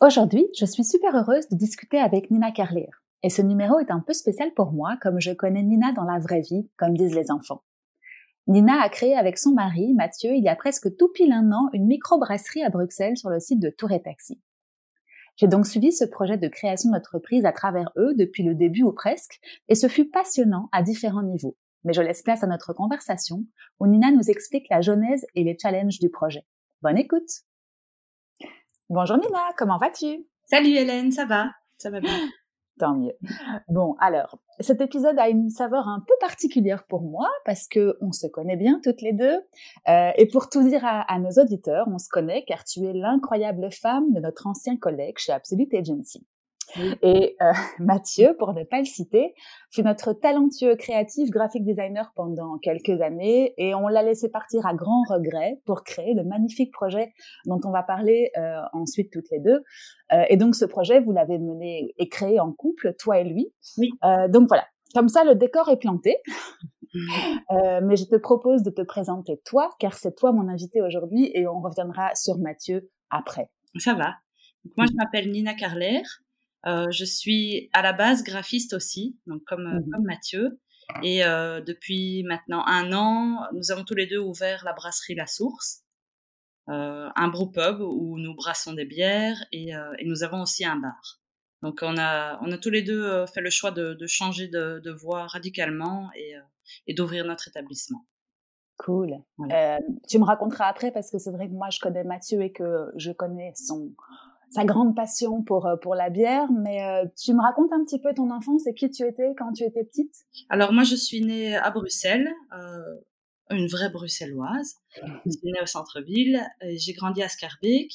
Aujourd'hui, je suis super heureuse de discuter avec Nina Carlier. Et ce numéro est un peu spécial pour moi, comme je connais Nina dans la vraie vie, comme disent les enfants. Nina a créé avec son mari, Mathieu, il y a presque tout pile un an, une microbrasserie à Bruxelles sur le site de Tour et Taxi. J'ai donc suivi ce projet de création d'entreprise à travers eux depuis le début ou presque, et ce fut passionnant à différents niveaux. Mais je laisse place à notre conversation, où Nina nous explique la genèse et les challenges du projet. Bonne écoute! Bonjour Nina, comment vas-tu? Salut Hélène, ça va? Ça va bien. Tant mieux. Bon, alors, cet épisode a une saveur un peu particulière pour moi parce que on se connaît bien toutes les deux. Euh, et pour tout dire à, à, nos auditeurs, on se connaît car tu es l'incroyable femme de notre ancien collègue chez Absolute Agency. Et euh, Mathieu, pour ne pas le citer, fut notre talentueux créatif graphic designer pendant quelques années et on l'a laissé partir à grand regret pour créer le magnifique projet dont on va parler euh, ensuite toutes les deux. Euh, et donc ce projet, vous l'avez mené et créé en couple, toi et lui. Oui. Donc voilà, comme ça le décor est planté. Euh, mais je te propose de te présenter toi, car c'est toi mon invité aujourd'hui et on reviendra sur Mathieu après. Ça va. Donc, moi, je m'appelle Nina Carler. Euh, je suis à la base graphiste aussi, donc comme, mmh. comme Mathieu. Et euh, depuis maintenant un an, nous avons tous les deux ouvert la brasserie La Source, euh, un brewpub où nous brassons des bières et, euh, et, nous avons aussi un bar. Donc on a, on a tous les deux euh, fait le choix de, de changer de, de, voie radicalement et, euh, et d'ouvrir notre établissement. Cool. Voilà. tu me raconteras après parce que c'est vrai que moi je connais Mathieu et que je connais son sa grande passion pour euh, pour la bière. Mais euh, tu me racontes un petit peu ton enfance et qui tu étais quand tu étais petite? Alors moi, je suis née à Bruxelles, euh, une vraie bruxelloise. Je suis née au centre-ville. J'ai grandi à Scarbeck.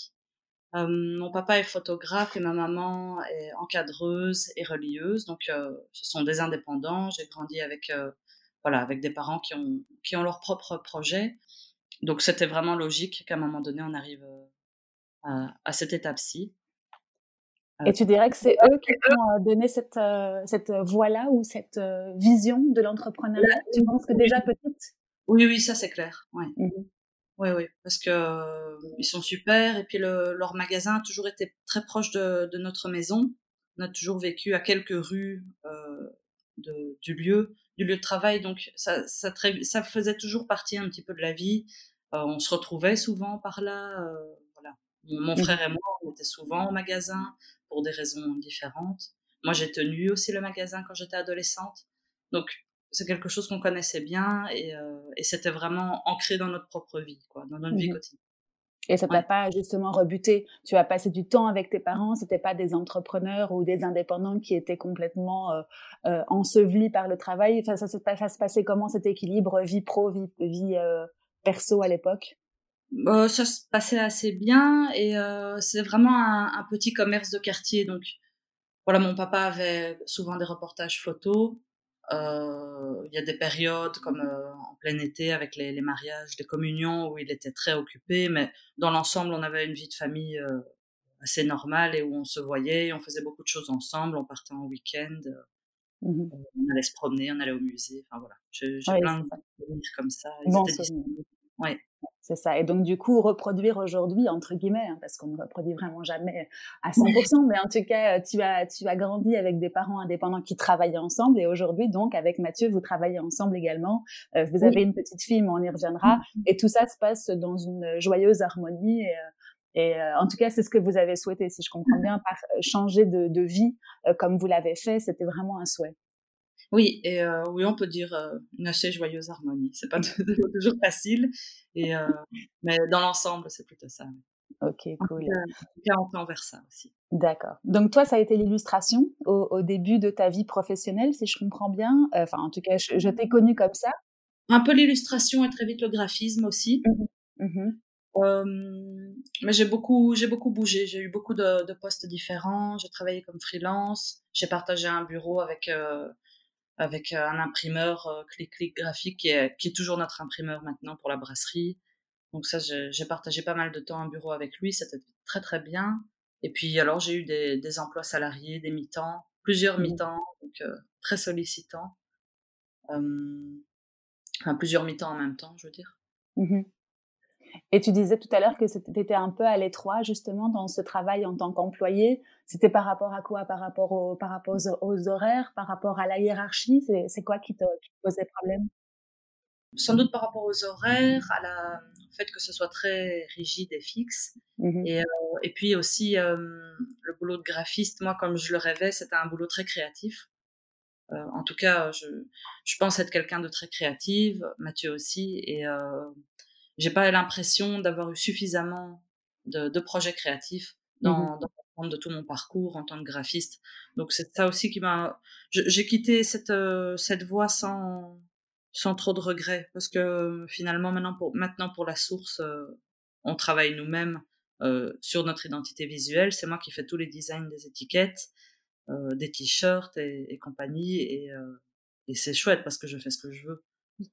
Euh, mon papa est photographe et ma maman est encadreuse et relieuse. Donc, ce sont des indépendants. J'ai grandi avec voilà avec des parents qui ont qui ont leur propre projet. Donc, c'était vraiment logique qu'à un moment donné, on arrive à, à cette étape-ci. Et tu dirais que c'est eux qui ont donné cette, euh, cette voie-là ou cette euh, vision de l'entrepreneuriat? Tu penses que déjà petite? Oui, oui, ça c'est clair. Ouais. Mmh Oui, oui, parce que euh, ils sont super et puis le, leur magasin a toujours été très proche de, de, notre maison. On a toujours vécu à quelques rues euh, de, du lieu, du lieu de travail, donc ça, ça, faisait toujours partie un petit peu de la vie. Euh, on se retrouvait souvent par là. Mon mmh. frère et moi, on était souvent au magasin pour des raisons différentes. Moi, j'ai tenu aussi le magasin quand j'étais adolescente. Donc, c'est quelque chose qu'on connaissait bien et, euh, et c'était vraiment ancré dans notre propre vie, quoi, dans notre mmh. vie quotidienne. Et ça t'a ouais. pas justement rebuté? Tu as passé du temps avec tes parents. C'était pas des entrepreneurs ou des indépendants qui étaient complètement euh, euh, ensevelis par le travail? Enfin, ça, ça, ça, se passait comment cet équilibre vie pro, vie, vie perso à l'époque? Euh, ça se passait assez bien et euh, c'est vraiment un, un, petit commerce de quartier. Donc voilà, mon papa avait souvent des reportages photos. Euh, il y a des périodes comme euh, en plein été avec les, les, mariages, les communions où il était très occupé, mais dans l'ensemble, on avait une vie de famille assez normale et où on se voyait, on faisait beaucoup de choses ensemble, on partait en week-end. Mmh. On allait se promener, on allait au musée. Enfin voilà, j'ai ouais, plein de souvenirs comme ça. Bon, Ouais. C'est ça. Et donc, du coup, reproduire aujourd'hui, entre guillemets, hein, parce qu'on ne reproduit vraiment jamais à 100%, mais en tout cas, tu as, tu as grandi avec des parents indépendants qui travaillaient ensemble. Et aujourd'hui, donc, avec Mathieu, vous travaillez ensemble également. Euh, vous avez oui. une petite fille, mais on y reviendra. Mm-hmm. Et tout ça se passe dans une joyeuse harmonie. Et, et euh, en tout cas, c'est ce que vous avez souhaité, si je comprends bien, par changer de, de vie euh, comme vous l'avez fait. C'était vraiment un souhait. Oui, et euh, oui, on peut dire euh, une assez joyeuse harmonie. C'est pas toujours facile, et euh, mais dans l'ensemble, c'est plutôt ça. Ok, cool. En tout cas, on peut envers ça aussi. D'accord. Donc toi, ça a été l'illustration au, au, début de ta vie professionnelle, si je comprends bien? Enfin, en tout cas, je, je t'ai connue comme ça. Un peu l'illustration et très vite le graphisme aussi. Mmh. Mmh. mais j'ai beaucoup, j'ai beaucoup bougé. J'ai eu beaucoup de, de postes différents. J'ai travaillé comme freelance. J'ai partagé un bureau avec euh, avec un imprimeur clic clic graphique qui est, qui est toujours notre imprimeur maintenant pour la brasserie. Donc ça, j'ai partagé pas mal de temps un bureau avec lui. C'était très très bien. Et puis alors j'ai eu des, des emplois salariés, des mi-temps, plusieurs mmh mi-temps, donc euh, très sollicitants. enfin plusieurs mi-temps en même temps, je veux dire. Mmh et tu disais tout à l'heure que tu étais un peu à l'étroit justement dans ce travail en tant qu'employé. C'était par rapport à quoi? Par rapport, au, par rapport aux, horaires? Par rapport à la hiérarchie? C'est quoi qui te, posait problème? Sans doute par rapport aux horaires, à la, au fait que ce soit très rigide et fixe. Mmh et, euh, et, puis aussi euh, le boulot de graphiste, moi comme je le rêvais, c'était un boulot très créatif. Euh, en tout cas, je, je pense être quelqu'un de très créative, Mathieu aussi, et j'ai pas l'impression d'avoir eu suffisamment de, de projets créatifs dans, mmh dans de tout mon parcours en tant que graphiste. Donc c'est ça aussi qui m'a. J'ai quitté cette euh, cette voie sans sans trop de regrets parce que finalement maintenant pour maintenant pour la source, euh, on travaille nous-mêmes euh, sur notre identité visuelle. C'est moi qui fais tous les designs des étiquettes, des t-shirts et, compagnie et c'est chouette parce que je fais ce que je veux.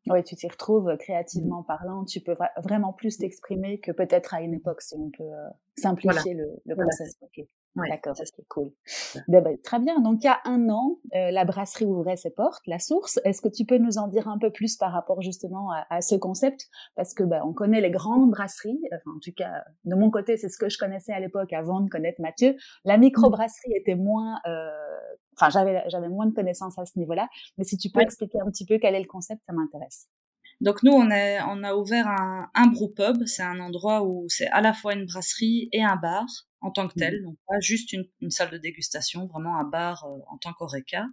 Oui, tu t'y retrouves euh, créativement parlant, tu peux vraiment plus t'exprimer que peut-être à une époque si on peut euh, simplifier le, le process. D'accord, c'est cool. Ben, ben, très bien. Donc, il y a un an, euh, la brasserie ouvrait ses portes, la source. Est-ce que tu peux nous en dire un peu plus par rapport justement à, ce concept? Parce que ben, on connaît les grandes brasseries. Enfin, en tout cas, de mon côté, c'est ce que je connaissais à l'époque avant de connaître Mathieu. La microbrasserie était moins euh, enfin j'avais j'avais moins de connaissances à ce niveau-là, mais si tu peux expliquer un petit peu quel est le concept, ça m'intéresse. Donc nous on a ouvert un un brew pub, c'est un endroit où c'est à la fois une brasserie et un bar en tant que tel, mmh. donc pas juste une, une salle de dégustation, vraiment un bar euh, en tant qu'oreca.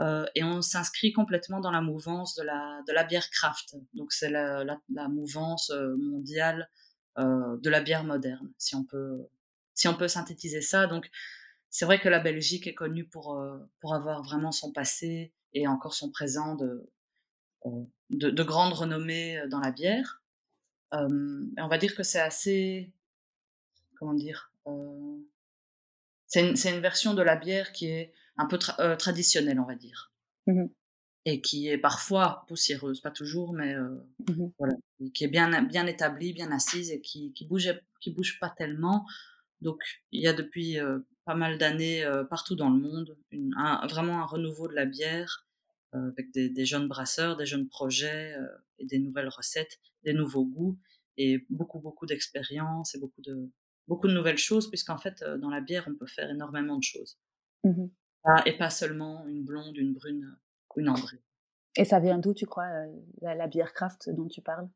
Euh, et on s'inscrit complètement dans la mouvance de la de la bière craft. Donc c'est la, la, la, mouvance euh, mondiale euh, de la bière moderne, si on peut si on peut synthétiser ça. Donc c'est vrai que la Belgique est connue pour, euh, pour avoir vraiment son passé et encore son présent de, euh, de, de grande renommée euh, dans la bière. Euh, on va dire que c'est assez, comment dire, euh, c'est une, une, version de la bière qui est un peu tra traditionnelle, on va dire. Mmh et qui est parfois poussiéreuse, pas toujours, mais mmh voilà, qui est bien, bien établie, bien assise et qui, qui bouge, qui bouge pas tellement. Donc, il y a depuis pas mal d'années euh, partout dans le monde, une, un, vraiment un renouveau de la bière euh, avec des, des, jeunes brasseurs, des jeunes projets euh, et des nouvelles recettes, des nouveaux goûts et beaucoup beaucoup d'expérience et beaucoup de beaucoup de nouvelles choses puisqu'en fait dans la bière on peut faire énormément de choses. Mmh et pas seulement une blonde, une brune ou une ambrée. Et ça vient d'où tu crois la, la bière craft dont tu parles?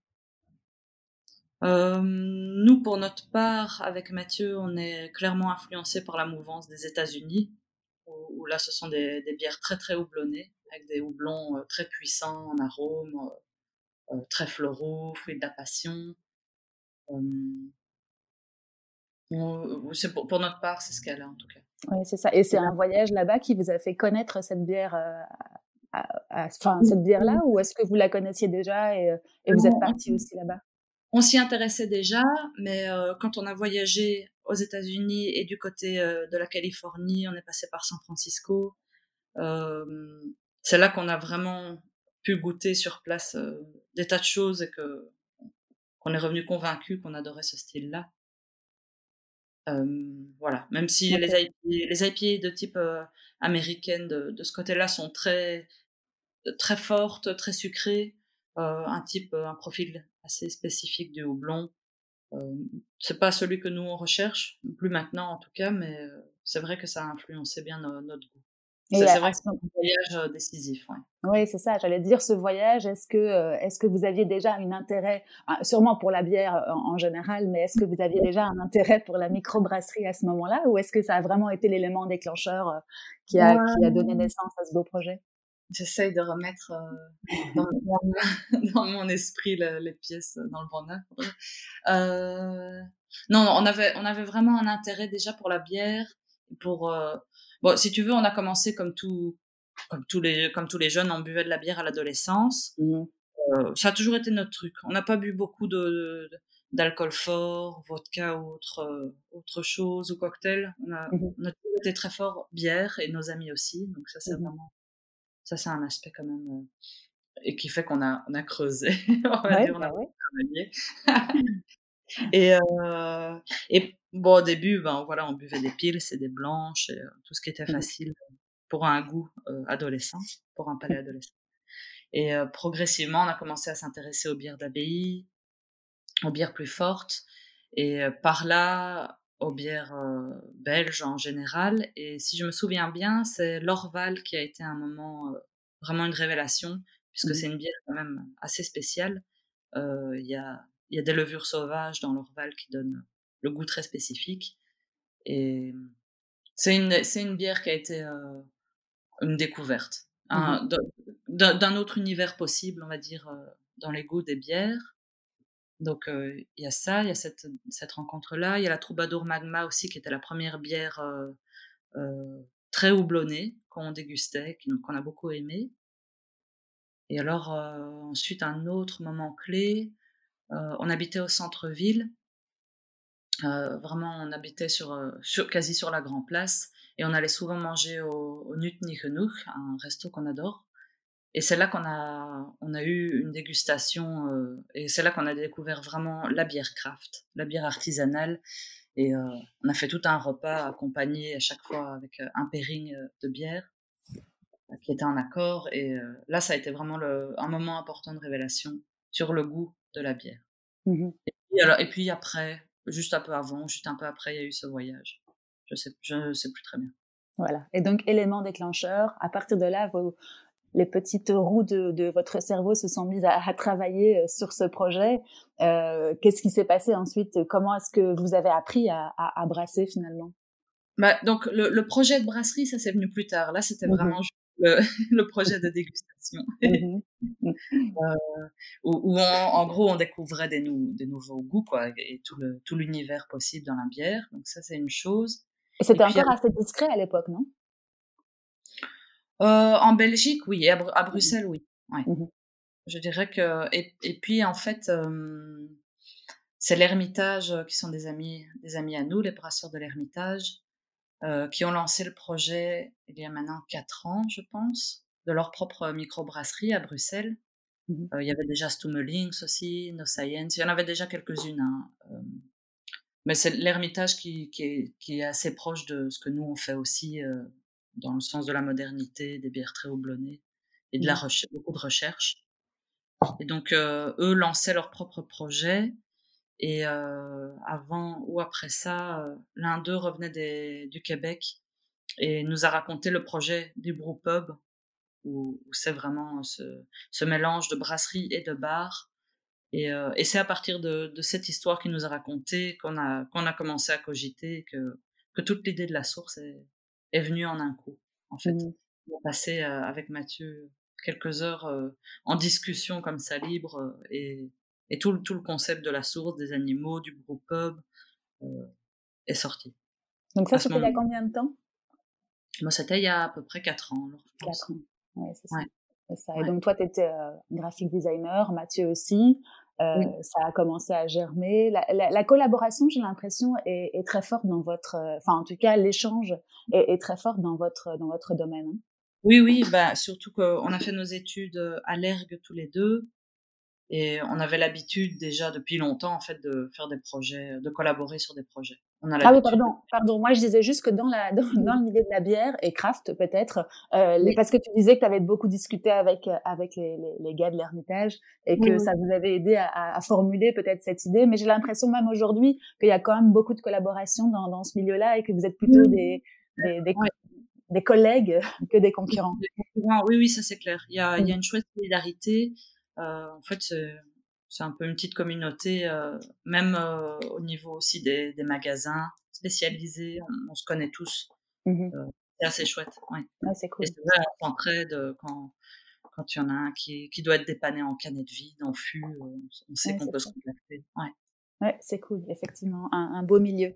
Euh, nous, pour notre part, avec Mathieu, on est clairement influencé par la mouvance des États-Unis, où, où, là, ce sont des, des, bières très très houblonnées, avec des houblons euh, très puissants en arômes, euh, très floraux, fruits de la passion. pour, pour, notre part, c'est ce qu'elle a en tout cas. Oui, c'est ça. Et c'est un voyage là-bas qui vous a fait connaître cette bière, enfin cette bière-là, ou est-ce que vous la connaissiez déjà et, et vous êtes parti aussi là-bas? On s'y intéressait déjà, mais euh, quand on a voyagé aux États-Unis et du côté euh, de la Californie, on est passé par San Francisco. Euh, c'est là qu'on a vraiment pu goûter sur place euh, des tas de choses et que qu'on est revenu convaincu qu'on adorait ce style-là. voilà, même si okay. les, IP, les de type américaine de, de ce côté-là sont très très fortes, très sucrées, un type, un profil assez spécifique du houblon. Euh, c'est pas celui que nous on recherche, plus maintenant en tout cas, mais euh, c'est vrai que ça a influencé bien no, notre goût. C'est vrai que c'est un voyage décisif. Ouais. Oui, c'est ça. J'allais dire ce voyage. Est-ce que est-ce que vous aviez déjà un intérêt, sûrement pour la bière en, en général, mais est-ce que vous aviez déjà un intérêt pour la microbrasserie à ce moment-là, ou est-ce que ça a vraiment été l'élément déclencheur qui a ouais. qui a donné naissance à ce beau projet? J'essaye de remettre euh, dans, mon, dans, mon esprit le, les pièces dans le bon ordre. Euh, non, on avait, on avait vraiment un intérêt déjà pour la bière. Pour, euh, bon, si tu veux, on a commencé comme tout, comme tous les, comme tous les jeunes, on buvait de la bière à l'adolescence. Mmh. Euh, ça a toujours été notre truc. On n'a pas bu beaucoup de, de, d'alcool fort, vodka ou autre, autre chose, ou cocktail. On a, mmh on a toujours été très fort bière et nos amis aussi. Donc ça, c'est mmh vraiment, ça, c'est un aspect quand même, et qui fait qu'on a, on a creusé. on va dire, on a bah travaillé. et, et bon, au début, ben voilà, on buvait des piles, c'est des blanches, et, tout ce qui était facile pour un goût adolescent, pour un palais adolescent. Et progressivement, on a commencé à s'intéresser aux bières d'abbaye, aux bières plus fortes, et par là, aux bières belges en général. Et si je me souviens bien, c'est l'Orval qui a été un moment vraiment une révélation, puisque mmh c'est une bière quand même assez spéciale. Il y, a, y a des levures sauvages dans l'Orval qui donnent le goût très spécifique. Et c'est une, bière qui a été une découverte. Mmh d'un autre univers possible, on va dire, dans les goûts des bières. Donc il y a ça, il y a cette, rencontre-là. Il y a la Troubadour Magma aussi, qui était la première bière très houblonnée qu'on dégustait, qu'on a beaucoup aimé. Et alors ensuite, un autre moment clé, on habitait au centre-ville. vraiment, on habitait quasi sur la Grand Place. Et on allait souvent manger au, au un resto qu'on adore. Et c'est là qu'on a, on a eu une dégustation, euh, et c'est là qu'on a découvert vraiment la bière craft, la bière artisanale. Et euh, on a fait tout un repas accompagné à chaque fois avec euh, un pairing de bière qui était en accord. Et là, ça a été vraiment le, un moment important de révélation sur le goût de la bière. Mmh et, puis, alors, et puis après, juste un peu avant, juste un peu après, il y a eu ce voyage. Je sais, je sais plus très bien. Voilà. Et donc, élément déclencheur, à partir de là, vos, les petites roues de, de, votre cerveau se sont mises à, travailler euh, sur ce projet. Euh, Qu'est-ce qui s'est passé ensuite? Comment est-ce que vous avez appris à, à, à brasser finalement? Bah, Donc, le, le, projet de brasserie, ça c'est venu plus tard. Là, c'était mmh vraiment le, le, projet de dégustation. Mmh euh, où, où en gros, on découvrait des, nou des nouveaux goûts quoi, et tout l'univers possible dans la bière. Donc, ça, c'est une chose. Et c'était encore assez discret à l'époque, non? En Belgique, oui, et à, à mmh Bruxelles, oui. Ouais. Mmh Je dirais que. Et, et puis, en fait, euh, c'est l'Ermitage qui sont des amis, des amis à nous, les brasseurs de l'Ermitage, euh, qui ont lancé le projet il y a maintenant quatre ans, je pense, de leur propre microbrasserie à Bruxelles. Mmh il y avait déjà Stummelings aussi, No Science, il y en avait déjà quelques-unes. Hein. mais c'est l'Ermitage qui, qui, est, qui, est, assez proche de ce que nous on fait aussi dans le sens de la modernité, des bières très houblonnées et de la mmh. recherche, beaucoup de recherche. Et donc, euh, eux lançaient leur propre projet. Et euh, avant ou après ça, euh, l'un d'eux revenait des, du Québec et nous a raconté le projet du brewpub, où, où c'est vraiment ce, ce, mélange de brasserie et de bar. Et, et c'est à partir de, de, cette histoire qu'il nous a raconté qu'on a, qu'on a commencé à cogiter que, que toute l'idée de la source est, est venu en un coup. En fait, mmh. on a passé euh, avec Mathieu quelques heures euh, en discussion comme ça libre euh, et, et tout, tout, le concept de la source, des animaux, du brewpub est sorti. Donc ça, c'était il y a combien de temps? Moi, c'était il y a à peu près 4 ans. 4 ans, ouais, c'est ça. Et donc toi, tu étais graphic designer, Mathieu aussi. Euh, ça a commencé à germer. La, la, la collaboration, j'ai l'impression, est, est, très forte dans votre, euh, enfin en tout cas l'échange est, est, très fort dans votre dans votre domaine. Hein. Oui, oui, bah surtout qu'on a fait nos études à l'ERG tous les deux et on avait l'habitude déjà depuis longtemps en fait de faire des projets, de collaborer sur des projets ah oui, pardon, pardon. Moi, je disais juste que dans, la, dans, dans le milieu de la bière et craft, peut-être, euh, parce que tu disais que tu avais beaucoup discuté avec, euh, avec les, les, les gars de l'Ermitage et que ça vous avait aidé à, à formuler peut-être cette idée. Mais j'ai l'impression même aujourd'hui qu'il y a quand même beaucoup de collaboration dans, dans ce milieu-là et que vous êtes plutôt des, des, des, des, collègues que des concurrents. Oui, oui, ça c'est clair. Il y a, il y a une chouette solidarité. Euh, en fait, c'est un peu une petite communauté, euh, même euh, au niveau aussi des, des magasins spécialisés, on, on, se connaît tous. Mmh euh, c'est assez chouette. Ouais. ouais c'est cool. Et c'est vrai, on s'entraide quand quand il y en a un qui, qui doit être dépanné en canette vide, en fût, on, sait qu'on peut se contacter. Ouais. Ouais, c'est cool, effectivement, un, un beau milieu.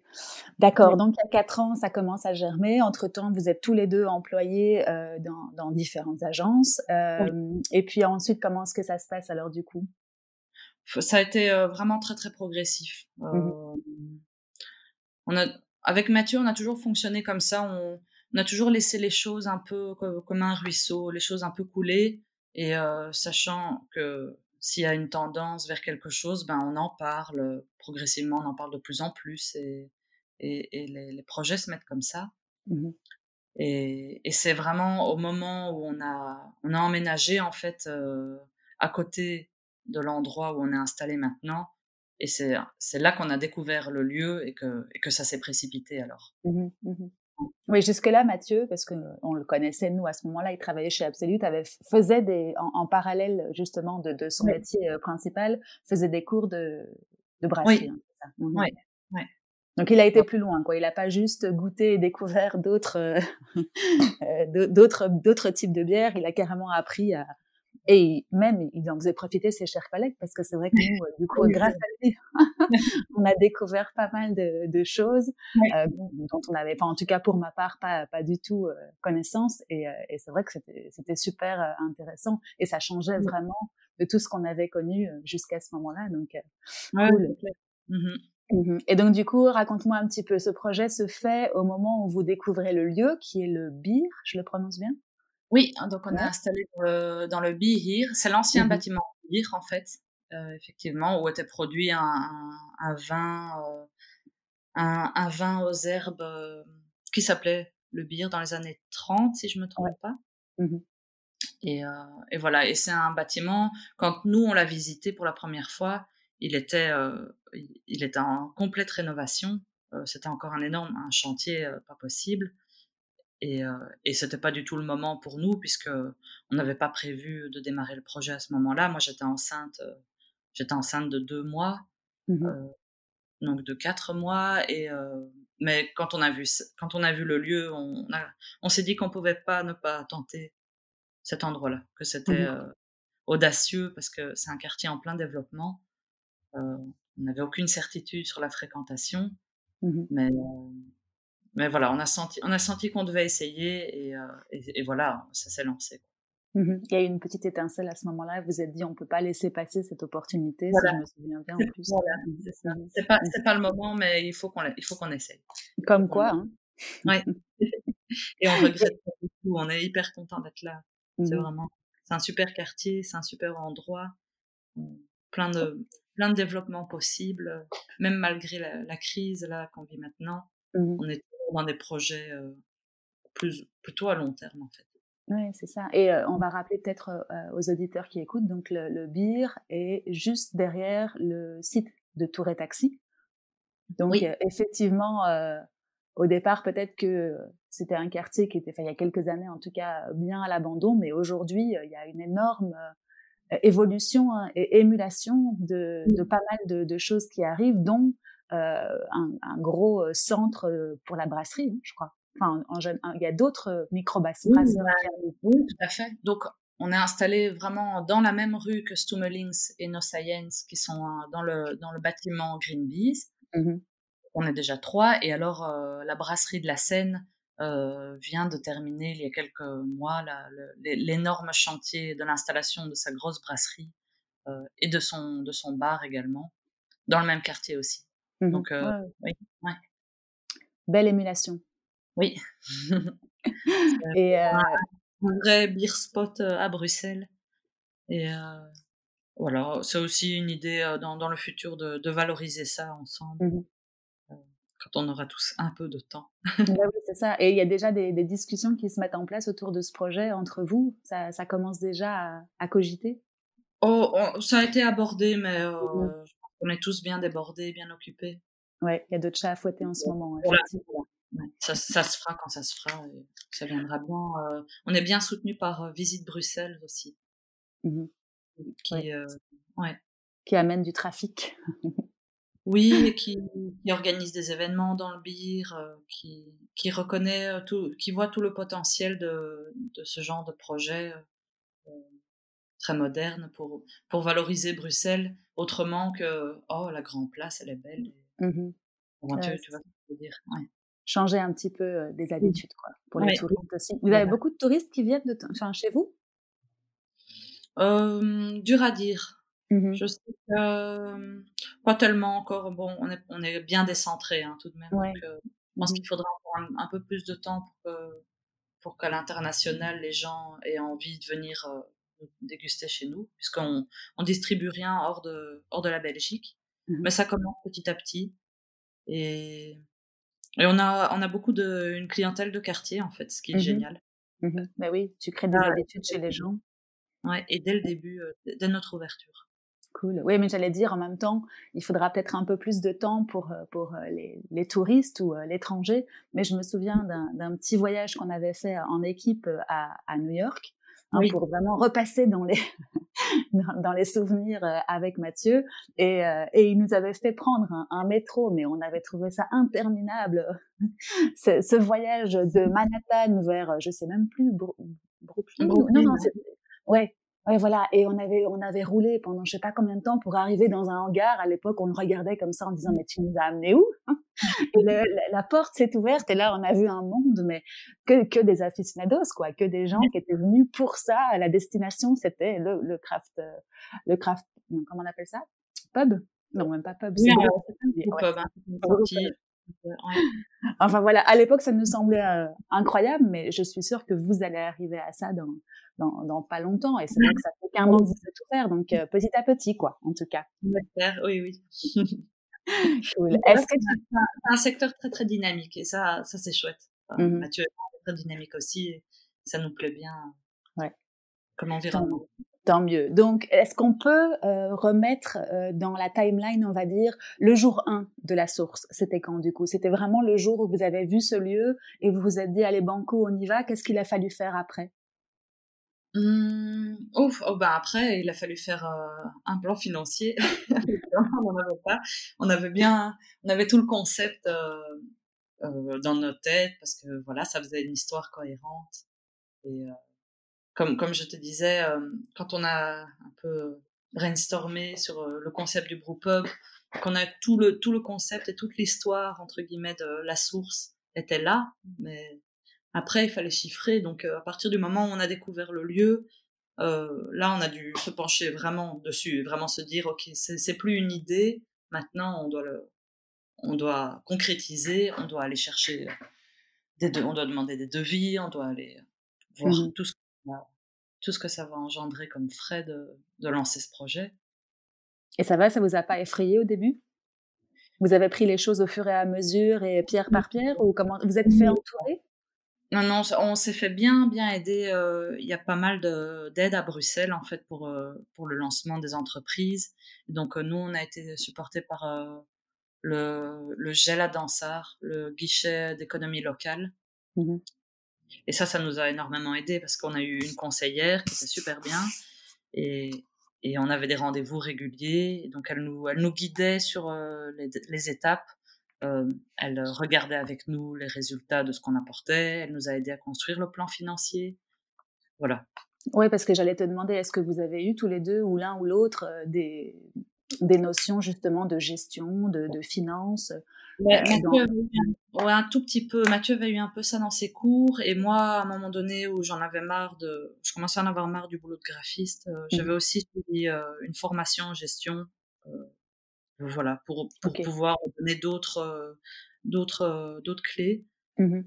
D'accord, donc il y a quatre ans, ça commence à germer. Entre-temps, vous êtes tous les deux employés euh, dans, dans, différentes agences. Euh, Et puis ensuite, comment est-ce que ça se passe alors du coup? Ça a été vraiment très très progressif. Mmh on a, avec Mathieu, on a toujours fonctionné comme ça. On, on a toujours laissé les choses un peu comme, un ruisseau, les choses un peu couler, et euh, sachant que s'il y a une tendance vers quelque chose, ben on en parle progressivement, on en parle de plus en plus, et, et, les, projets se mettent comme ça. Mmh et, et c'est vraiment au moment où on a, on a emménagé en fait euh, à côté de l'endroit où on est installé maintenant, et c'est là qu'on a découvert le lieu et que, et que ça s'est précipité alors. Mmh mmh oui, jusque-là, Mathieu, parce qu'on le connaissait, nous, à ce moment-là, il travaillait chez Absolute, avait, faisait des, en, parallèle, justement, de, de son métier euh, principal, faisait des cours de, de brasserie. Oui. Hein, mmh oui. oui. Donc, il a été plus loin, quoi. Il n'a pas juste goûté et découvert d'autres, euh, euh, d'autres, d'autres types de bières. Il a carrément appris à, et même, il en faisait profiter ses chers collègues parce que c'est vrai que nous, euh, du coup, grâce à lui, on a découvert pas mal de, de choses euh, dont on avait, enfin, en tout cas pour ma part, pas, pas du tout euh, connaissance. Et, euh, et c'est vrai que c'était super intéressant et ça changeait vraiment de tout ce qu'on avait connu jusqu'à ce moment-là. Donc, cool. Mmh mmh et donc, du coup, raconte-moi un petit peu. Ce projet se fait au moment où vous découvrez le lieu, qui est le BIR, je le prononce bien? Oui, hein, donc on est installé dans le Bihir. C'est l'ancien mmh bâtiment Bihir, en fait, euh, effectivement, où était produit un, vin, euh, un, vin aux herbes euh, qui s'appelait le Bihir dans les années 30, si je me trompe pas. Mmh et, et, voilà, et c'est un bâtiment, quand nous on l'a visité pour la première fois, il était, il était en complète rénovation. C'était encore un énorme un chantier pas possible. Et, euh, et c'était pas du tout le moment pour nous puisque on n'avait pas prévu de démarrer le projet à ce moment-là. Moi, j'étais enceinte, euh, j'étais enceinte de deux mois, mmh euh, donc de quatre mois. Et euh, mais quand on a vu quand on a vu le lieu, on, on s'est dit qu'on pouvait pas ne pas tenter cet endroit-là, que c'était mmh audacieux parce que c'est un quartier en plein développement. on n'avait aucune certitude sur la fréquentation, mmh mais mais voilà, on a senti, on a senti qu'on devait essayer et, euh, et, voilà, ça s'est lancé. Mmh il y a eu une petite étincelle à ce moment-là. Vous êtes dit, on peut pas laisser passer cette opportunité, si je me souviens bien en plus. Voilà, mmh c'est pas, c'est pas le moment, mais il faut qu'on, il faut qu'on essaye. Comme quoi, hein. Ouais. et on regrette pas du tout. On est hyper content d'être là. C'est mmh vraiment, c'est un super quartier, c'est un super endroit, plein de, plein de développement possible, même malgré la, la crise là qu'on vit maintenant. On est dans des projets plus, plutôt à long terme, en fait. Oui, c'est ça. Et on va rappeler peut-être aux auditeurs qui écoutent, donc le, le BIR est juste derrière le site de Tour et Taxi. Donc effectivement, au départ, peut-être que c'était un quartier qui était, il y a quelques années en tout cas, bien à l'abandon, mais aujourd'hui, il y a une énorme évolution hein, et émulation de, de pas mal de, de, choses qui arrivent, dont euh, un, gros euh, centre euh, pour la brasserie, hein, je crois. Enfin, il y a d'autres micro-brasseries. Oui, tout à fait. Donc, on est installé vraiment dans la même rue que Stummelings et No Science, qui sont dans le, dans le bâtiment Green Bees. Mmh on est déjà trois. Et alors, la brasserie de la Seine vient de terminer il y a quelques mois l'énorme chantier de l'installation de sa grosse brasserie et de son, de son bar également, dans le même quartier aussi. Mmh Donc, euh, oui, ouais. Belle émulation. Oui. et euh... un vrai beer spot euh, à Bruxelles. Et euh, voilà, c'est aussi une idée dans, dans le futur de, de, valoriser ça ensemble. Mmh quand on aura tous un peu de temps. bah oui, c'est ça. Et il y a déjà des, des, discussions qui se mettent en place autour de ce projet entre vous. Ça, ça commence déjà à, à cogiter. Oh, ça a été abordé, mais mmh on est tous bien débordés, bien occupés. Ouais, il y a d'autres chats à fouetter en ce moment. Ça, ça, se fera quand ça se fera. ça viendra bien. Euh, on est bien soutenu par euh, Visite Bruxelles aussi. Mmh qui, euh, qui amène du trafic. oui, et qui, qui, organise des événements dans le BIR, qui, qui reconnaît tout, qui voit tout le potentiel de, de ce genre de projet très moderne pour, pour valoriser Bruxelles autrement que oh la grande place elle est belle. Mmh tu, vois ce dire? Changer un petit peu euh, des mmh. habitudes quoi pour les touristes aussi. Vous avez beaucoup de touristes qui viennent de enfin, chez vous? Euh, dur à dire. Mmh je sais que pas tellement encore. Bon, on est, on est bien décentré hein, tout de même. Donc, je pense mmh qu'il faudra encore un, peu plus de temps pour que pour qu'à l'international les gens aient envie de venir déguster chez nous, puisqu'on on distribue rien hors de hors de la Belgique. Mmh Mais ça commence petit à petit et et on a on a beaucoup de une clientèle de quartier en fait, ce qui est génial. Bah oui, tu crées des ah habitudes chez les gens. Ouais, et dès le début, dès notre ouverture. Cool. Oui, mais j'allais dire en même temps, il faudra peut-être un peu plus de temps pour, euh, pour euh, les, les touristes ou euh, l'étranger. Mais je me souviens d'un petit voyage qu'on avait fait en équipe à, à New York. Hein, pour vraiment repasser dans les dans, les souvenirs avec Mathieu. Et, et il nous avait fait prendre un, métro mais on avait trouvé ça interminable ce, ce, voyage de Manhattan vers je sais même plus Brooklyn, Brooklyn. non non ouais Ouais, voilà. Et on avait, on avait roulé pendant je sais pas combien de temps pour arriver dans un hangar. À l'époque, on le regardait comme ça en disant, mais tu nous as amené où hein? La, porte s'est ouverte et là, on a vu un monde, mais que, que des aficionados, quoi, que des gens qui étaient venus pour ça. La destination, c'était le, le craft, euh, le craft, comment on appelle ça? Pub? Non, même pas pub. pub. Hein. Enfin voilà, à l'époque ça nous semblait euh, incroyable, mais je suis sûre que vous allez arriver à ça dans, dans, dans pas longtemps. Et c'est vrai que ça fait qu'un an que vous êtes ouvert, donc euh, petit à petit quoi, en tout cas. Oui, oui. cool. Est-ce que c'est un secteur très très dynamique et ça, ça c'est chouette. Mmh Mathieu est très dynamique aussi, et ça nous plaît bien. Ouais. Comme environnement. Tant mieux. Donc, est-ce qu'on peut euh, remettre euh, dans la timeline, on va dire, le jour 1 de la source C'était quand du coup? C'était vraiment le jour où vous avez vu ce lieu et vous vous êtes dit, allez, banco, on y va. Qu'est-ce qu'il a fallu faire après? Mmh, ouf, oh, bah après, il a fallu faire euh, un plan financier. on avait pas. On avait bien, on avait tout le concept dans nos têtes parce que voilà, ça faisait une histoire cohérente. Et comme, comme je te disais, euh, quand on a un peu brainstormé sur euh, le concept du brewpub, qu'on a tout le, tout le concept et toute l'histoire, entre guillemets, de la source était là, mais après, il fallait chiffrer. Donc, euh, à partir du moment où on a découvert le lieu, là, on a dû se pencher vraiment dessus, vraiment se dire, OK, c'est plus une idée, maintenant, on doit le, on doit concrétiser, on doit aller chercher des, on doit demander des devis, on doit aller voir mmh tout ce tout ce que ça va engendrer comme frais de, de lancer ce projet. Et ça va, ça vous a pas effrayé au début? Vous avez pris les choses au fur et à mesure et pierre par pierre ou comment vous êtes fait entourer? Non, non, on s'est fait bien, bien aider. Euh, il y a pas mal d'aide à Bruxelles en fait pour euh, pour le lancement des entreprises. Donc euh, nous, on a été supporté par le le GEL à Dansard, le guichet d'économie locale. Mmh et ça, ça nous a énormément aidé parce qu'on a eu une conseillère qui était super bien et, et on avait des rendez-vous réguliers. Donc elle nous, elle nous guidait sur euh, les, les, étapes. Euh, elle regardait avec nous les résultats de ce qu'on apportait. Elle nous a aidé à construire le plan financier. Voilà. Oui, parce que j'allais te demander, est-ce que vous avez eu tous les deux ou l'un ou l'autre euh, des, des notions justement de gestion, de, de finances euh, un tout petit peu. Mathieu avait eu un peu ça dans ses cours et moi, à un moment donné où j'en avais marre de, je commençais à en avoir marre du boulot de graphiste, euh, mmh. j'avais aussi suivi euh, une formation en gestion, voilà, pour, pour pouvoir donner d'autres, d'autres, d'autres clés. Mmh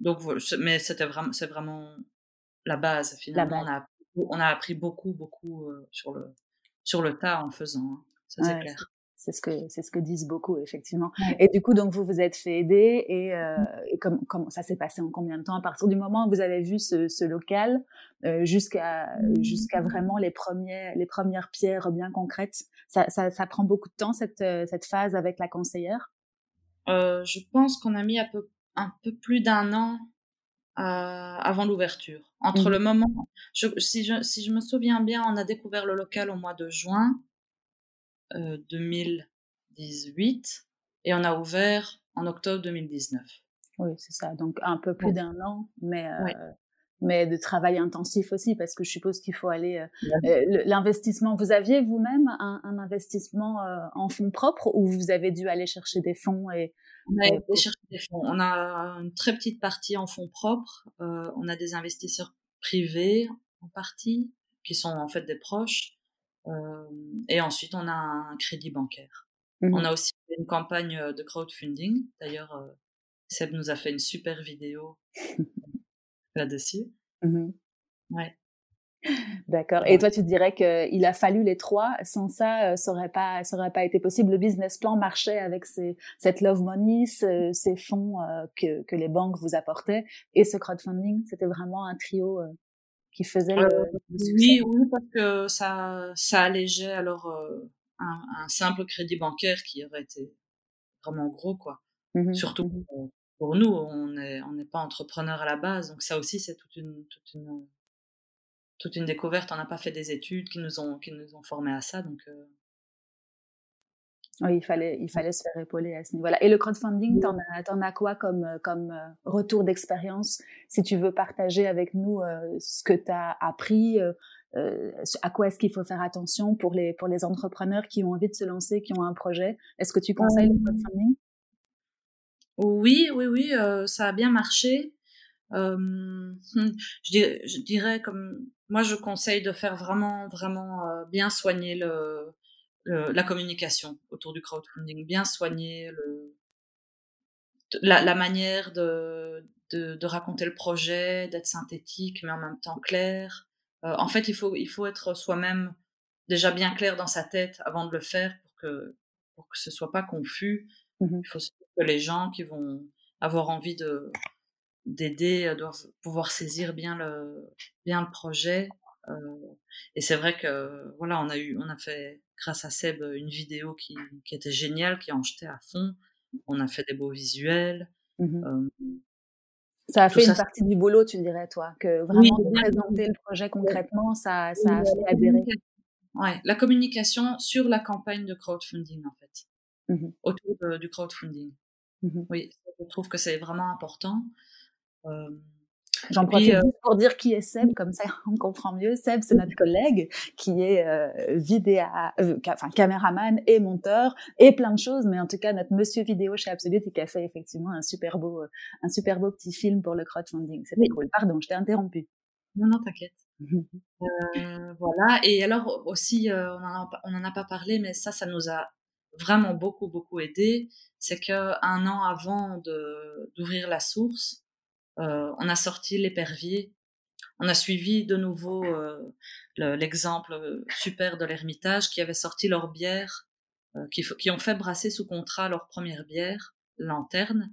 donc, mais c'était vraiment, c'est vraiment la base. Finalement, On, a, on a appris beaucoup, beaucoup sur le, sur le tas en faisant. Hein. ça c'est clair. C'est ce que c'est ce que disent beaucoup effectivement. Et du coup donc vous vous êtes fait aider et, euh, et comme comment ça s'est passé en combien de temps? À partir du moment où vous avez vu ce, ce local euh, jusqu'à jusqu'à vraiment les premiers les premières pierres bien concrètes. Ça, ça, ça prend beaucoup de temps cette euh, cette phase avec la conseillère? Euh, je pense qu'on a mis un peu un peu plus d'un an euh, avant l'ouverture. Entre mmh. le moment, je, si, je, si je me souviens bien, on a découvert le local au mois de juin 2018 euh, et on a ouvert en octobre 2019. Oui, c'est ça. Donc un peu plus d'un an, mais euh, mais de travail intensif aussi parce que je suppose qu'il faut aller euh, l'investissement. Vous aviez vous-même un, un, investissement en fonds propres ou vous avez dû aller chercher des fonds et on a été chercher des fonds. On a une très petite partie en fonds propres. on a des investisseurs privés en partie qui sont en fait des proches et ensuite, on a un crédit bancaire. Mmh on a aussi une campagne de crowdfunding. D'ailleurs, Seb nous a fait une super vidéo là-dessus. Mmh ouais. D'accord. Et toi, tu dirais qu'il a fallu les trois. Sans ça, ça n'aurait pas, ça aurait pas été possible. Le business plan marchait avec ces, cette love money, ces fonds que, que les banques vous apportaient et ce crowdfunding. C'était vraiment un trio qui faisait le, succès. Oui, oui, parce que ça, ça allégeait alors un, un, simple crédit bancaire qui aurait été vraiment gros, quoi. Mmh Surtout mmh pour nous, on n'est on pas entrepreneur à la base, donc ça aussi c'est toute une, toute une toute une découverte. On n'a pas fait des études qui nous ont qui nous ont formés à ça, donc. Euh oui, il fallait, il fallait se faire épauler à ce niveau-là. Et le crowdfunding, t'en as, t'en as quoi comme, comme euh, retour d'expérience Si tu veux partager avec nous euh, ce que tu as appris, à quoi est-ce qu'il faut faire attention pour les, pour les entrepreneurs qui ont envie de se lancer, qui ont un projet? Est-ce que tu conseilles le crowdfunding? Oui, oui, oui, ça a bien marché. Hum, je, dirais, je, dirais, comme moi je conseille de faire vraiment vraiment euh, bien soigner le, la communication autour du crowdfunding, bien soigner le, la, la manière de, de, de, raconter le projet, d'être synthétique mais en même temps clair. Euh, en fait, il faut il faut être soi-même déjà bien clair dans sa tête avant de le faire pour que pour que ce soit pas confus. Mmh il faut que les gens qui vont avoir envie de d'aider, doivent pouvoir saisir bien le, bien le projet. Euh, et c'est vrai que voilà, on a eu, on a fait grâce à Seb une vidéo qui, qui était géniale, qui en jetait à fond. On a fait des beaux visuels. Mmh euh, ça a fait une partie du boulot, tu dirais, toi, que vraiment présenter le projet concrètement, ça, ça a fait adhérer. Ouais, la communication sur la campagne de crowdfunding, en fait, mmh autour du crowdfunding. Mmh oui, je trouve que c'est vraiment important. Euh, J'en profite euh, pour dire qui est Seb, comme ça on comprend mieux. Seb, c'est notre collègue qui est euh, vidéa, euh, enfin caméraman et monteur et plein de choses, mais en tout cas notre monsieur vidéo chez Absolute et qui a fait effectivement un super beau, un super beau petit film pour le crowdfunding. C'était cool. Pardon, je t'ai interrompu. Non, non, t'inquiète. voilà. Et alors aussi, on n'en a, a, pas parlé, mais ça, ça nous a vraiment beaucoup, beaucoup aidé. C'est que un an avant d'ouvrir la source, euh, on a sorti l'épervier. On a suivi de nouveau euh, l'exemple euh, super de l'Ermitage qui avait sorti leur bière, qui, qui, ont fait brasser sous contrat leur première bière, Lanterne,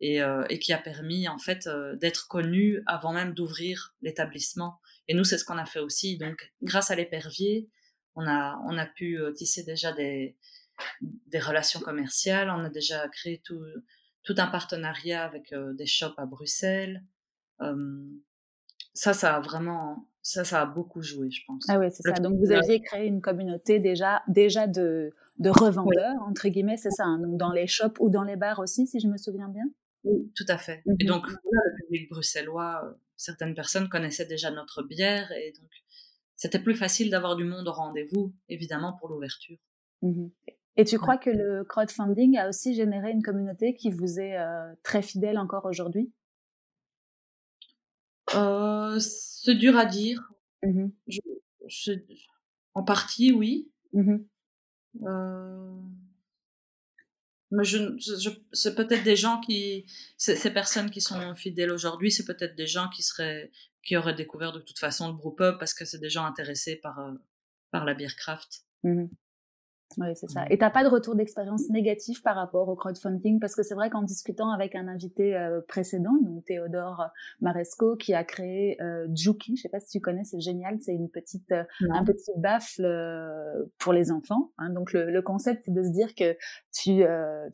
et, qui a permis en fait d'être connus avant même d'ouvrir l'établissement. Et nous, c'est ce qu'on a fait aussi. Donc, grâce à l'épervier, on a, on a pu tisser déjà des, des relations commerciales, on a déjà créé tout, tout un partenariat avec euh, des shops à Bruxelles. ça, ça a vraiment, ça, ça a beaucoup joué, je pense. Ah oui, c'est ça. Donc vous aviez créé une communauté déjà, déjà de, de revendeurs entre guillemets, c'est ça. Hein. donc dans les shops ou dans les bars aussi, si je me souviens bien? Oui, tout à fait. Et mmh donc le public bruxellois, euh, certaines personnes connaissaient déjà notre bière et donc c'était plus facile d'avoir du monde au rendez-vous, évidemment pour l'ouverture. Mmh et tu crois que le crowdfunding a aussi généré une communauté qui vous est euh, très fidèle encore aujourd'hui? Euh, C'est dur à dire. Mmh en partie, oui. Mmh euh, mais je, c'est peut-être des gens qui, ces personnes qui sont fidèles aujourd'hui, c'est peut-être des gens qui seraient, qui auraient découvert de toute façon le brewpub parce que c'est des gens intéressés par, par la beer craft. Mmh oui, c'est ça. Et t'as pas de retour d'expérience négatif par rapport au crowdfunding? Parce que c'est vrai qu'en discutant avec un invité euh, précédent, donc Théodore Maresco, qui a créé euh, Juki, je sais pas si tu connais, c'est génial, c'est une petite, euh, un petit baffle euh, pour les enfants. Hein. Donc le, le concept c'est de se dire que tu,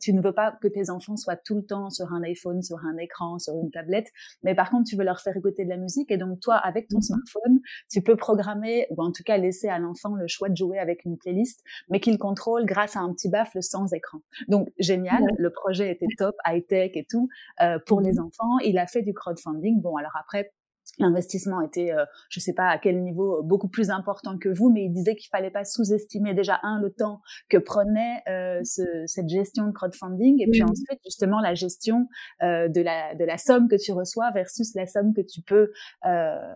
tu ne veux pas que tes enfants soient tout le temps sur un iPhone, sur un écran, sur une tablette, mais par contre tu veux leur faire écouter de la musique et donc toi avec ton mmh smartphone, tu peux programmer ou en tout cas laisser à l'enfant le choix de jouer avec une playlist, mais qu'il contrôle grâce à un petit baffle sans écran. Donc génial, le projet était top, high tech et tout euh, pour les enfants. Il a fait du crowdfunding. Bon alors après l'investissement était, euh, je sais pas à quel niveau, beaucoup plus important que vous, mais il disait qu'il fallait pas sous-estimer déjà un le temps que prenait euh, ce, cette gestion de crowdfunding, et puis ensuite justement la gestion euh, de la de la somme que tu reçois versus la somme que tu peux euh,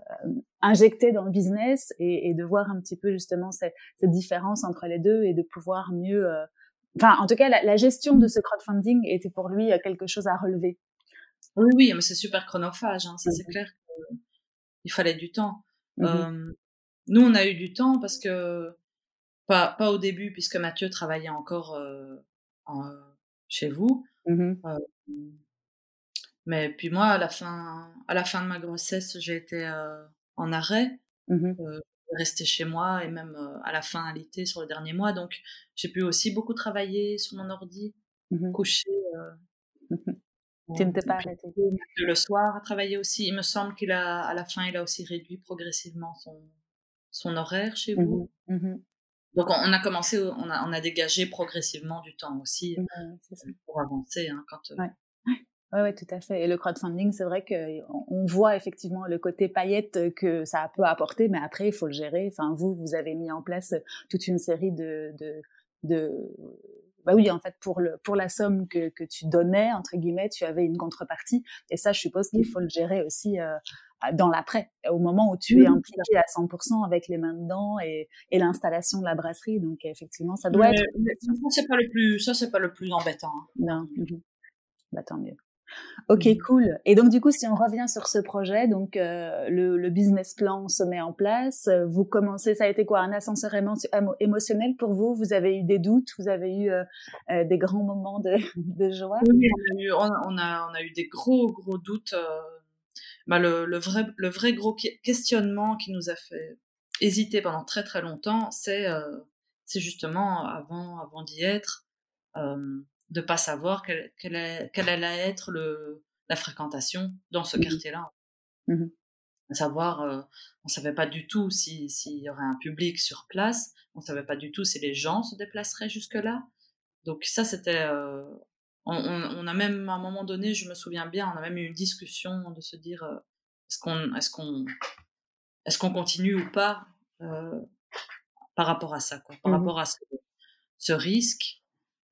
injecter dans le business, et, et, de voir un petit peu justement cette, cette, différence entre les deux et de pouvoir mieux, euh, enfin en tout cas la, la gestion de ce crowdfunding était pour lui euh, quelque chose à relever. Oui, oui, mais c'est super chronophage, hein, ça c'est clair il fallait du temps. Mmh nous, on a eu du temps parce que, pas, pas au début, puisque Mathieu travaillait encore chez vous. Mmh mais puis moi, à la fin, à la fin de ma grossesse, j'ai été en arrêt. Mmh resté chez moi et même à la fin à l'été sur le dernier mois. Donc, j'ai pu aussi beaucoup travailler sur mon ordi, coucher. Tu ne t'es pas arrêté. Le soir, à travailler aussi. Il me semble qu'il a, à la fin, il a aussi réduit progressivement son, son horaire chez mmh vous. Mmh Donc, on, a commencé, on a, on a dégagé progressivement du temps aussi mmh, pour avancer. Hein, quand, ouais. Oui, ouais, tout à fait. Et le crowdfunding, c'est vrai qu'on on voit effectivement le côté paillette que ça peut apporter, mais après, il faut le gérer. Enfin, vous, vous avez mis en place toute une série de, de, de bah oui, en fait, pour le pour la somme que, que tu donnais entre guillemets, tu avais une contrepartie. Et ça, je suppose qu'il faut le gérer aussi euh, dans l'après, au moment où tu es impliqué à 100% avec les mains dedans et, et l'installation de la brasserie. Donc effectivement, ça doit être. Ça c'est pas le plus, ça c'est pas le plus embêtant. Hein. Non. Mmh bah, tant mieux. Ok, mmh. cool. Et donc du coup, si on revient sur ce projet, donc euh, le, le, business plan se met en place. Vous commencez, ça a été quoi, un ascenseur émotionnel pour vous? Vous avez eu des doutes? Vous avez eu euh, euh des grands moments de, de joie? Oui, on a, eu, on, a, on a eu des gros gros doutes. Bah, le, le, vrai le vrai gros questionnement qui nous a fait hésiter pendant très très longtemps, c'est c'est justement avant avant d'y être de pas savoir quelle, quelle, quelle, allait être le, la fréquentation dans ce mmh quartier-là. Mmh à savoir, euh, on savait pas du tout s'il y aurait un public sur place, on savait pas du tout si les gens se déplaceraient jusque-là. Donc ça, c'était... Euh, on, on, a même, à un moment donné, je me souviens bien, on a même eu une discussion de se dire, euh, est-ce qu'on est qu'on est qu'on continue ou pas euh, par rapport à ça, quoi, par mmh rapport à ce, ce risque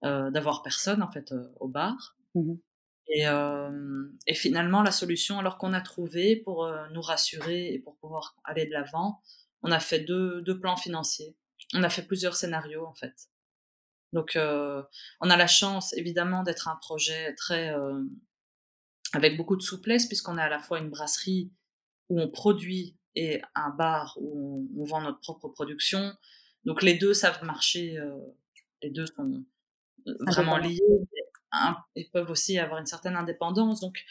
d'avoir personne en fait euh, au bar. Mmh et, euh, et, finalement, la solution, alors qu'on a trouvé pour nous rassurer et pour pouvoir aller de l'avant, on a fait deux, deux, plans financiers. On a fait plusieurs scénarios en fait. Donc, on a la chance évidemment d'être un projet très avec beaucoup de souplesse puisqu'on a à la fois une brasserie où on produit et un bar où on, on vend notre propre production. Donc les deux savent marcher. les deux sont, vraiment liés et peuvent aussi avoir une certaine indépendance. Donc,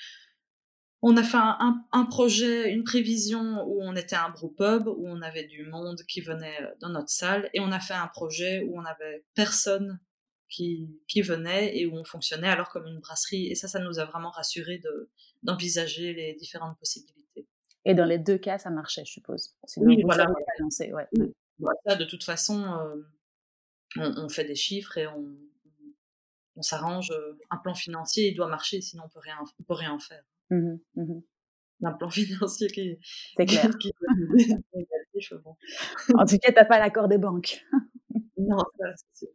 on a fait un, un, projet, une prévision où on était un brew pub, où on avait du monde qui venait euh, dans notre salle, et on a fait un projet où on avait personne qui, qui venait et où on fonctionnait alors comme une brasserie. Et ça, ça nous a vraiment rassuré d'envisager les différentes possibilités. Et dans les deux cas, ça marchait, je suppose. oui, voilà. ouais. ça, de toute façon, euh, on, on, fait des chiffres et on, on s'arrange. Euh, un plan financier, il doit marcher, sinon on peut rien, on peut rien faire. Mmh mmh un plan financier qui, c'est clair. bon. En tout cas, t'as pas l'accord des banques. non, ça, c'est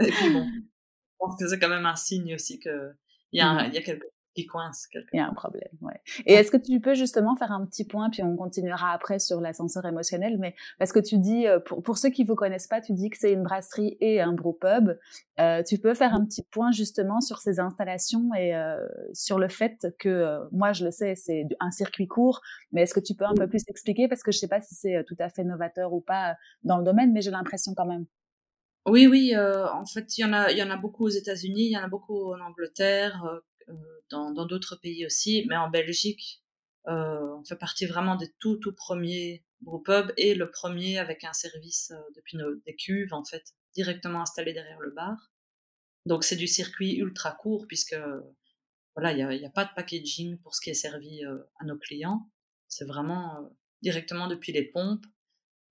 Et puis bon, je pense que c'est quand même un signe aussi que il y a, mmh. il y a quelque coince Il y a un problème, ouais. Et est-ce que tu peux justement faire un petit point, puis on continuera après sur l'ascenseur émotionnel, mais parce que tu dis, euh, pour, pour ceux qui vous connaissent pas, tu dis que c'est une brasserie et un brewpub. Euh, tu peux faire un petit point justement sur ces installations et euh, sur le fait que, euh, moi je le sais, c'est un circuit court, mais est-ce que tu peux un peu plus expliquer, parce que je sais pas si c'est tout à fait novateur ou pas dans le domaine, mais j'ai l'impression quand même. Oui, oui. En fait, il y en a, il y en a beaucoup aux États-Unis, il y en a beaucoup en Angleterre, dans d'autres pays aussi, mais en Belgique, euh, on fait partie vraiment des tout tout premiers brewpubs et le premier avec un service euh, depuis nos, des cuves en fait directement installé derrière le bar. Donc c'est du circuit ultra court puisque voilà il n'y a, pas de packaging pour ce qui est servi à nos clients. C'est vraiment directement depuis les pompes.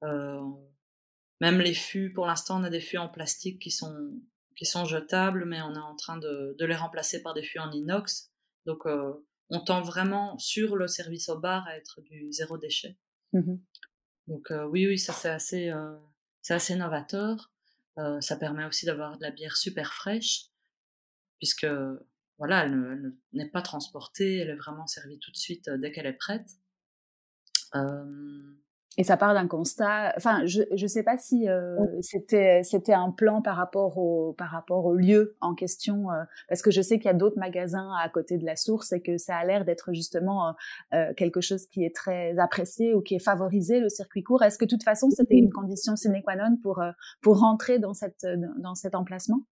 même les fûts, pour l'instant on a des fûts en plastique qui sont qui sont jetables, mais on est en train de, de les remplacer par des fûts en inox. Donc, euh, on tend vraiment sur le service au bar à être du zéro déchet. Mmh Donc oui, oui, ça c'est assez, c'est assez novateur. ça permet aussi d'avoir de la bière super fraîche, puisque voilà, elle n'est pas transportée, elle est vraiment servie tout de suite dès qu'elle est prête. Et ça part d'un constat. Enfin, je ne sais pas si euh, c'était c'était un plan par rapport au par rapport au lieu en question, euh, parce que je sais qu'il y a d'autres magasins à côté de la source et que ça a l'air d'être justement euh, quelque chose qui est très apprécié ou qui est favorisé le circuit court. Est-ce que de toute façon c'était une condition sine qua non pour pour rentrer dans cette dans cet emplacement?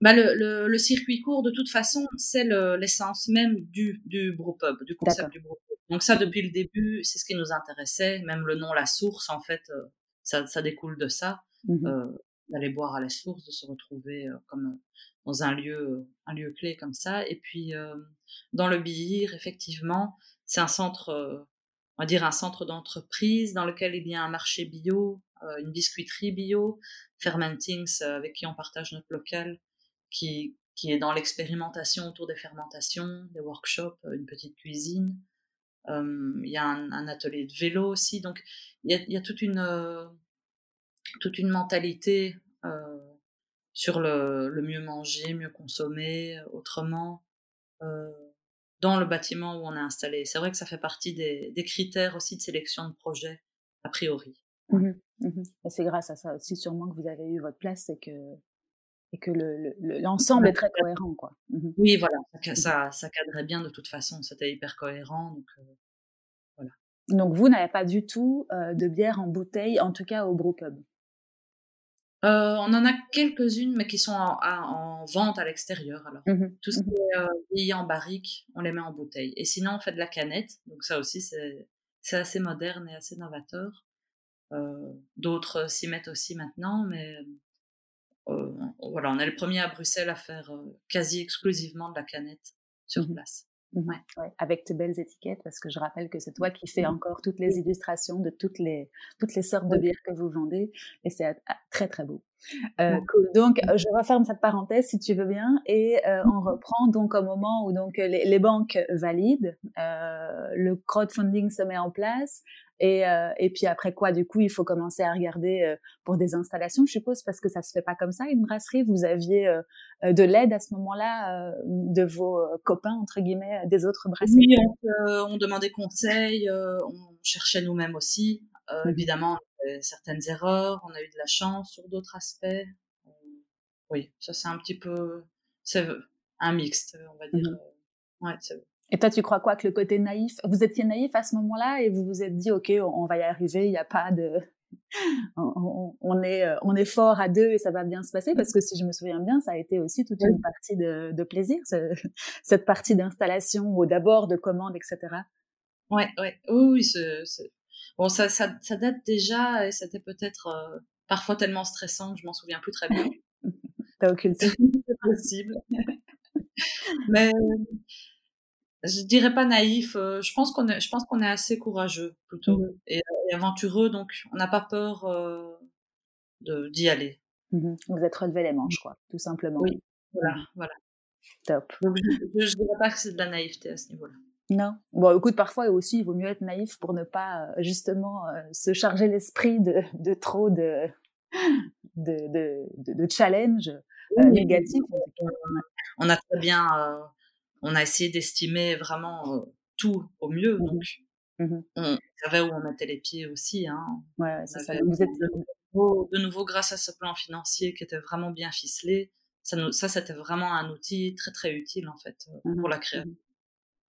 Bah le, le, le, circuit court, de toute façon, c'est l'essence même du, du brewpub, du concept du brewpub. Donc ça, depuis le début, c'est ce qui nous intéressait. Même le nom, la source, en fait, euh, ça, ça, découle de ça. Mmh euh, d'aller boire à la source, de se retrouver euh, comme dans un lieu, un lieu clé comme ça. Et puis, dans le Bihir, effectivement, c'est un centre, on va dire un centre d'entreprise dans lequel il y a un marché bio, une biscuiterie bio, Fermentings, avec qui on partage notre local, qui, qui est dans l'expérimentation autour des fermentations, des workshops, une petite cuisine. Il y a un, atelier de vélo aussi. Donc, il y a, toute une, toute une mentalité euh, sur le, mieux manger, mieux consommer, autrement, euh, dans le bâtiment où on est installé. C'est vrai que ça fait partie des, critères aussi de sélection de projet, a priori. Mmh mmh c'est grâce à ça aussi sûrement que vous avez eu votre place et que et que l'ensemble le, est très cohérent. Quoi. Mmh oui, voilà, ça, ça, cadrait bien de toute façon, c'était hyper cohérent. Donc, euh, voilà. donc vous n'avez pas du tout euh, de bière en bouteille, en tout cas au brewpub euh, on en a quelques-unes, mais qui sont en, vente à l'extérieur. Alors, mmh tout ce mmh qui est euh, en barrique, on les met en bouteille. Et sinon, on fait de la canette. Donc ça aussi, c'est assez moderne et assez novateur. D'autres s'y mettent aussi maintenant, mais euh, voilà, on est le premier à Bruxelles à faire euh, quasi exclusivement de la canette sur mmh place. Mmh ouais. avec tes belles étiquettes, parce que je rappelle que c'est toi qui fais mmh. encore toutes les illustrations de toutes les, toutes les sortes de bières que vous vendez, et c'est ah, très très beau. Euh, cool. Donc, je referme cette parenthèse si tu veux bien, et on reprend donc au moment où donc les, les banques valident, le crowdfunding se met en place, et, euh, et puis après quoi, du coup, il faut commencer à regarder euh, pour des installations, je suppose, parce que ça se fait pas comme ça. Une brasserie, vous aviez euh, de l'aide à ce moment-là de vos copains entre guillemets des autres brasseries? Oui, on, on demandait conseil, on cherchait nous-mêmes aussi. Mmh évidemment, on a fait certaines erreurs, on a eu de la chance sur d'autres aspects. oui, ça c'est un petit peu, c'est un mixte, on va dire. Mmh ouais, c'est et toi, tu crois quoi que le côté naïf Vous étiez naïf à ce moment-là et vous vous êtes dit, ok, on, va y arriver. Il n'y a pas de, on, est, euh, on est fort à deux et ça va bien se passer. Parce que si je me souviens bien, ça a été aussi toute une partie de, de plaisir, cette partie d'installation ou d'abord de commande, etc. Ouais, ouais, oui, oui. Bon, ça, ça, ça, date déjà et c'était peut-être euh, parfois tellement stressant que je m'en souviens plus très bien. T'as occulté. C'est possible. Mais je dirais pas naïf. Euh, je pense qu'on est, je pense qu'on est assez courageux plutôt mmh et, aventureux, donc on n'a pas peur euh, de d'y aller. Mmh Vous êtes relevé les manches, quoi, tout simplement. Oui, voilà, mmh voilà. Top. Donc je, je, dirais pas que c'est de la naïveté à ce niveau-là. Non. Bon, écoute, parfois aussi, il vaut mieux être naïf pour ne pas euh, justement se charger l'esprit de, de trop de de, de, de, challenge négatifs. On a très bien on a essayé d'estimer vraiment tout au mieux. Mmh donc, mmh on savait où on mettait les pieds aussi. Hein. Ouais, ça. Vous êtes... de, nouveau, grâce à ce plan financier qui était vraiment bien ficelé, ça, ça c'était vraiment un outil très très utile en fait mmh pour la création.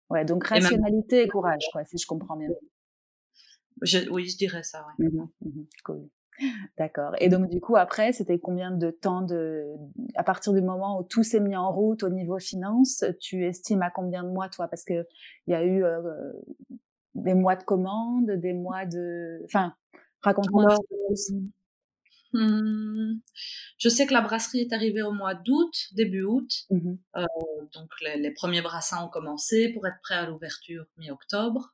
Ouais, donc rationalité et, courage, quoi, si je comprends bien. oui, je dirais ça. Ouais. cool. D'accord. Et donc du coup après, c'était combien de temps de à partir du moment où tout s'est mis en route au niveau finance, tu estimes à combien de mois toi? Parce que il y a eu euh, des mois de commande, des mois de enfin raconte-moi mmh. je sais que la brasserie est arrivée au mois d'août, début août. Mmh euh, donc les, les, premiers brassins ont commencé pour être prêts à l'ouverture mi-octobre.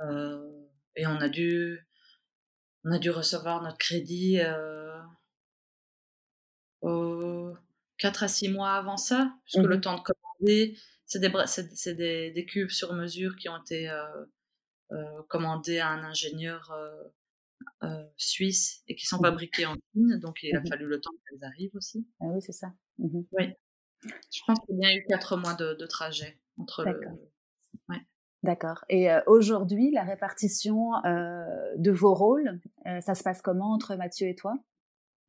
Euh, et on a dû on a dû recevoir notre crédit euh, 4 à 6 mois avant ça, puisque le mmh temps de commander, c'est des, c'est, des, des, cuves sur mesure qui ont été commandées à un ingénieur suisse et qui sont mmh fabriquées en Chine. Donc, il a mmh fallu le temps qu'elles arrivent aussi. Ah oui, c'est ça. Mmh oui. Je pense qu'il y a eu quatre mois de, de trajet entre le. D'accord. Et aujourd'hui, la répartition de vos rôles, ça se passe comment entre Mathieu et toi?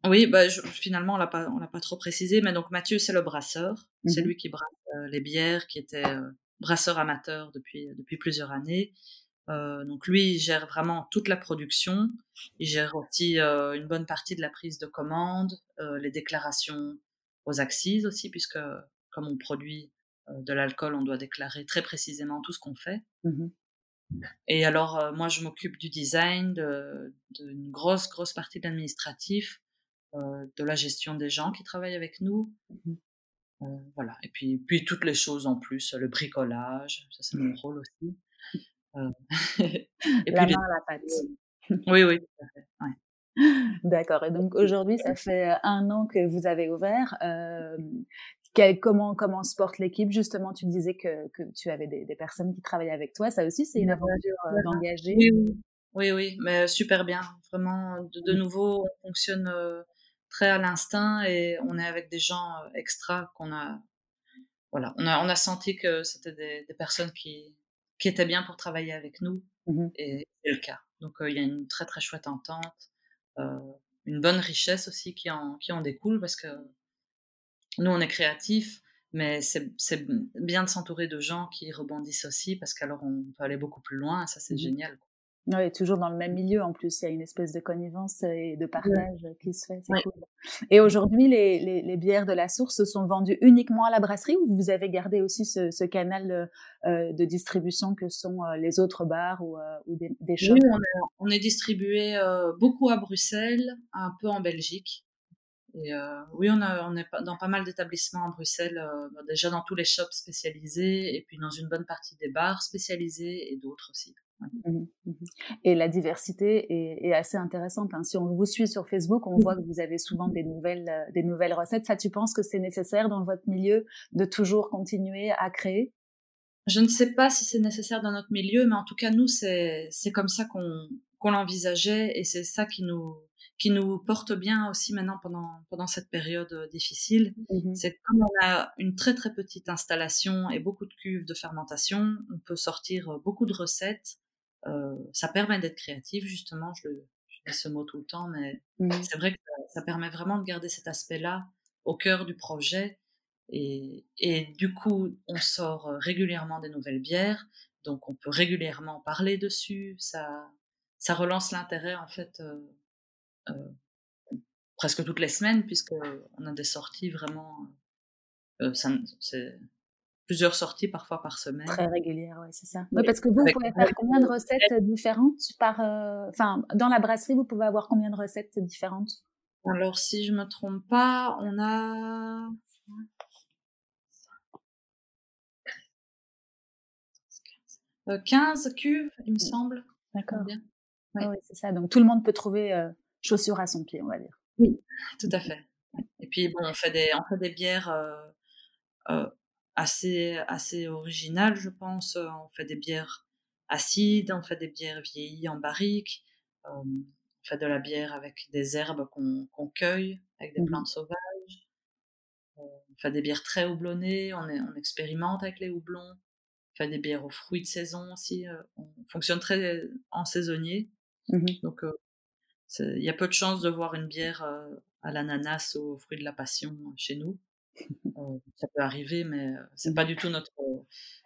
Oui, bah, finalement, on l'a pas, on l'a pas trop précisé, mais donc Mathieu, c'est le brasseur. C'est mmh lui qui brasse euh, les bières, qui était euh, brasseur amateur depuis, depuis plusieurs années. Euh, donc lui, il gère vraiment toute la production. Il gère aussi une bonne partie de la prise de commande, les déclarations aux axes aussi, puisque comme on produit de l'alcool, on doit déclarer très précisément tout ce qu'on fait. Mmh Et alors, moi, je m'occupe du design, d'une grosse, grosse partie de l'administratif, euh, de la gestion des gens qui travaillent avec nous. Mmh euh, voilà. Et puis, puis toutes les choses en plus, le bricolage, ça c'est mon rôle aussi. Euh, et la puis main à la pâte. Oui, oui, tout à fait. D'accord. Et donc aujourd'hui, ça fait un an que vous avez ouvert. Euh, comment comment se porte l'équipe? Justement, tu disais que, que tu avais des, des, personnes qui travaillaient avec toi. Ça aussi, c'est une aventure d'engager. Oui, oui, oui, mais super bien. Vraiment, de, nouveau, on fonctionne très à l'instinct et on est avec des gens euh, extra qu'on a voilà on a on a senti que c'était des, des, personnes qui qui étaient bien pour travailler avec nous mmh et c'est le cas donc euh, il y a une très très chouette entente euh, une bonne richesse aussi qui en qui en découle parce que nous on est créatifs mais c'est bien de s'entourer de gens qui rebondissent aussi parce qu'alors on peut aller beaucoup plus loin et ça c'est mmh génial oui, toujours dans le même milieu en plus, il y a une espèce de connivence et de partage qui se fait, cool. Et aujourd'hui, les, les, les, bières de la source sont vendues uniquement à la brasserie ou vous avez gardé aussi ce, ce canal euh, de distribution que sont euh, les autres bars ou, euh, ou des, des shops? Oui, on est, on est distribué beaucoup à Bruxelles, un peu en Belgique. Et euh, oui, on, a, on est dans pas mal d'établissements à Bruxelles, bah, déjà dans tous les shops spécialisés et puis dans une bonne partie des bars spécialisés et d'autres aussi. Mmh mmh et la diversité est, est assez intéressante. Hein. Si on vous suit sur Facebook, on voit que vous avez souvent des nouvelles, euh, des nouvelles recettes. Ça, tu penses que c'est nécessaire dans votre milieu de toujours continuer à créer? Je ne sais pas si c'est nécessaire dans notre milieu, mais en tout cas, nous, c'est comme ça qu'on qu'on l'envisageait et c'est ça qui nous qui nous porte bien aussi maintenant pendant pendant cette période euh, difficile. Mmh c'est comme on a une très très petite installation et beaucoup de cuves de fermentation, on peut sortir euh, beaucoup de recettes euh, ça permet d'être créatif, justement. Je, le, dis ce mot tout le temps, mais mmh. c'est vrai que ça, permet vraiment de garder cet aspect-là au cœur du projet. Et, et, du coup, on sort régulièrement des nouvelles bières, donc on peut régulièrement parler dessus. Ça, ça relance l'intérêt en fait euh, presque toutes les semaines, puisque on a des sorties vraiment. Euh, c'est plusieurs sorties parfois par semaine. Très régulière, oui, c'est ça. Oui, parce que vous, pouvez faire combien de recettes différentes par, euh, enfin, dans la brasserie, vous pouvez avoir combien de recettes différentes? Alors, si je me trompe pas, on a 15 euh, cuves, il me mmh. semble. D'accord. Oui, c'est ça. Donc tout le monde peut trouver euh, chaussure à son pied, on va dire. Oui, tout à fait. Et puis bon, on fait des, on fait des bières euh, assez, assez original, je pense. Euh, on fait des bières acides, on fait des bières vieillies en barrique, euh, on fait de la bière avec des herbes qu'on cueille, avec des mmh plantes sauvages. Euh, on fait des bières très houblonnées, on, est, on expérimente avec les houblons. On fait des bières aux fruits de saison aussi. on fonctionne très en saisonnier. Mmh Donc, il y a peu de chances de voir une bière à l'ananas ou aux fruits de la passion chez nous. Euh, ça peut arriver, mais euh, c'est pas du tout notre,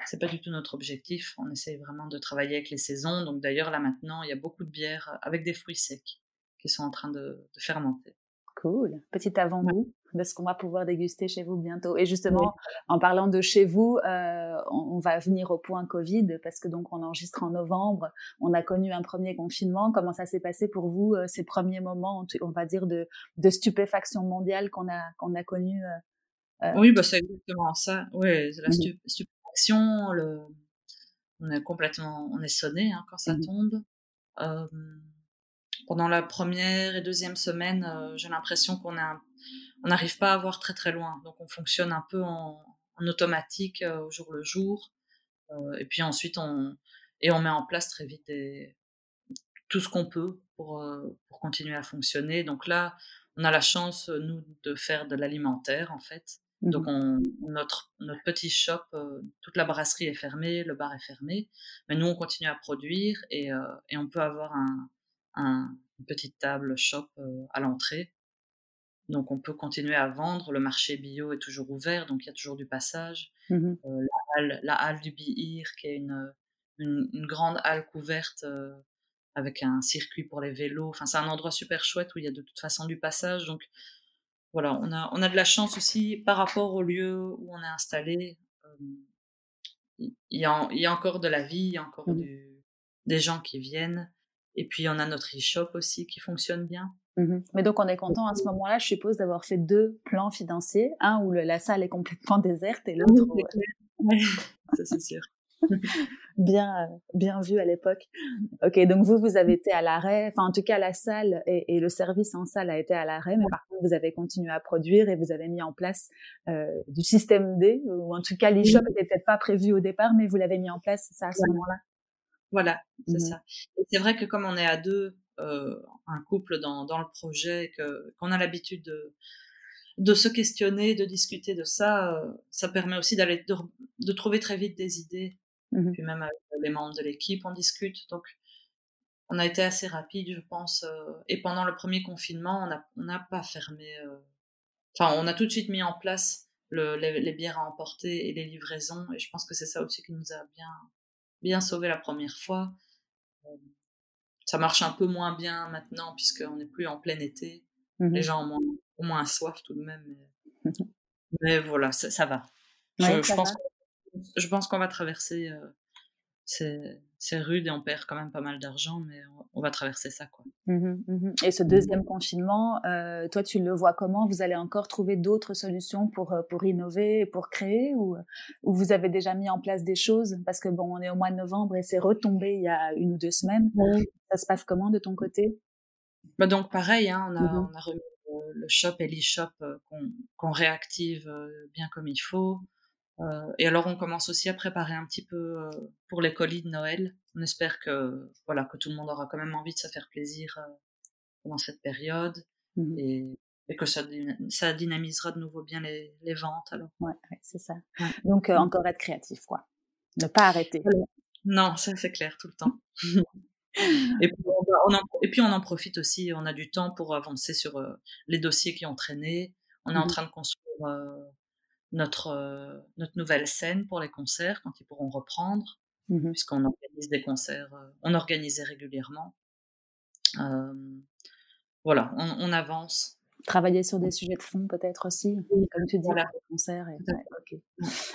c'est pas du tout notre objectif. On essaye vraiment de travailler avec les saisons. Donc d'ailleurs là maintenant, il y a beaucoup de bières avec des fruits secs qui sont en train de, fermenter. Cool, petit avant-goût de ce qu'on va pouvoir déguster chez vous bientôt. Et justement, en parlant de chez vous, euh, on, va venir au point Covid parce que donc on enregistre en novembre. On a connu un premier confinement. Comment ça s'est passé pour vous ces premiers moments, on va dire de, de stupéfaction mondiale qu'on a qu'on a connu euh, oui, bah, c'est exactement ça. Oui, la mmh stupéfaction, le... on est complètement, on est sonné hein, quand ça mmh tombe. Euh, pendant la première et deuxième semaine, euh, j'ai l'impression qu'on a, on n'arrive pas à voir très très loin. Donc on fonctionne un peu en, en automatique au jour le jour. et puis ensuite, on, et on met en place très vite tout ce qu'on peut pour, pour continuer à fonctionner. Donc là, on a la chance, nous, de faire de l'alimentaire, en fait. Mmh Donc, on, notre, notre petit shop, toute la brasserie est fermée, le bar est fermé, mais nous, on continue à produire et, et on peut avoir un, un, une petite table shop à l'entrée. Donc, on peut continuer à vendre. Le marché bio est toujours ouvert, donc il y a toujours du passage. Mmh la, halle, la, halle, du Bihir, qui est une, une, une grande halle couverte avec un circuit pour les vélos. Enfin, c'est un endroit super chouette où il y a de toute façon du passage. Donc, voilà, on a, on a de la chance aussi par rapport au lieu où on est installé. il, y a, y a encore de la vie, il y a encore mmh des gens qui viennent. Et puis, on a notre e-shop aussi qui fonctionne bien. Mmh Mais donc, on est content à ce moment-là, je suppose, d'avoir fait deux plans financiers. Un où la salle est complètement déserte et l'autre. Oui, ça c'est sûr. bien, euh, bien vu à l'époque. Ok, donc vous, vous avez été à l'arrêt. Enfin, en tout cas, la salle et, le service en salle a été à l'arrêt, mais par contre, vous avez continué à produire et vous avez mis en place euh, du système D, ou en tout cas, l'e-shop n'était peut-être pas prévu au départ, mais vous l'avez mis en place, ça, à ce moment-là? Voilà, c'est mmh ça. Et c'est vrai que comme on est à deux, un couple dans, dans le projet, qu'on a l'habitude de de se questionner, de discuter de ça, ça permet aussi d'aller de, de, trouver très vite des idées Mmh Puis même avec les membres de l'équipe, on discute. Donc, on a été assez rapide, je pense. Euh, et pendant le premier confinement, on n'a pas fermé. Euh, enfin, on a tout de suite mis en place le, les, bières à emporter et les livraisons. Et je pense que c'est ça aussi qui nous a bien, bien sauvé la première fois. Ça marche un peu moins bien maintenant, puisqu'on n'est plus en plein été. Mmh les gens ont moins, soif tout de même. Mais, voilà, ça, va. je, pense je pense qu'on va traverser euh, ces, rudes et on perd quand même pas mal d'argent, mais on, va traverser ça. Quoi. Mmh mmh et ce deuxième confinement, euh, toi, tu le vois comment? Vous allez encore trouver d'autres solutions pour, euh, pour innover, pour créer ou, ou vous avez déjà mis en place des choses? Parce que bon, on est au mois de novembre et c'est retombé il y a une ou deux semaines. Ça se passe comment de ton côté? Bah donc pareil, hein, on, a, mmh on a remis le shop et l'e-shop qu'on réactive bien comme il faut. Euh, et alors on commence aussi à préparer un petit peu euh, pour les colis de Noël. On espère que voilà que tout le monde aura quand même envie de se faire plaisir euh, pendant cette période mmh et, et, que ça, ça dynamisera de nouveau bien les, les ventes. Alors. Ouais, c'est ça. Donc encore être créatif, quoi. Ne pas arrêter. Non, ça c'est clair tout le temps. et, puis, on en, et, puis on en profite aussi. On a du temps pour avancer sur les dossiers qui ont traîné. On est en mmh train de construire euh, notre nouvelle scène pour les concerts quand ils pourront reprendre, mmh puisqu'on organise des concerts, euh, on organisait régulièrement. voilà, on, avance. Travailler sur des sujets de fond peut-être aussi, comme tu dis, voilà. les concerts. Et...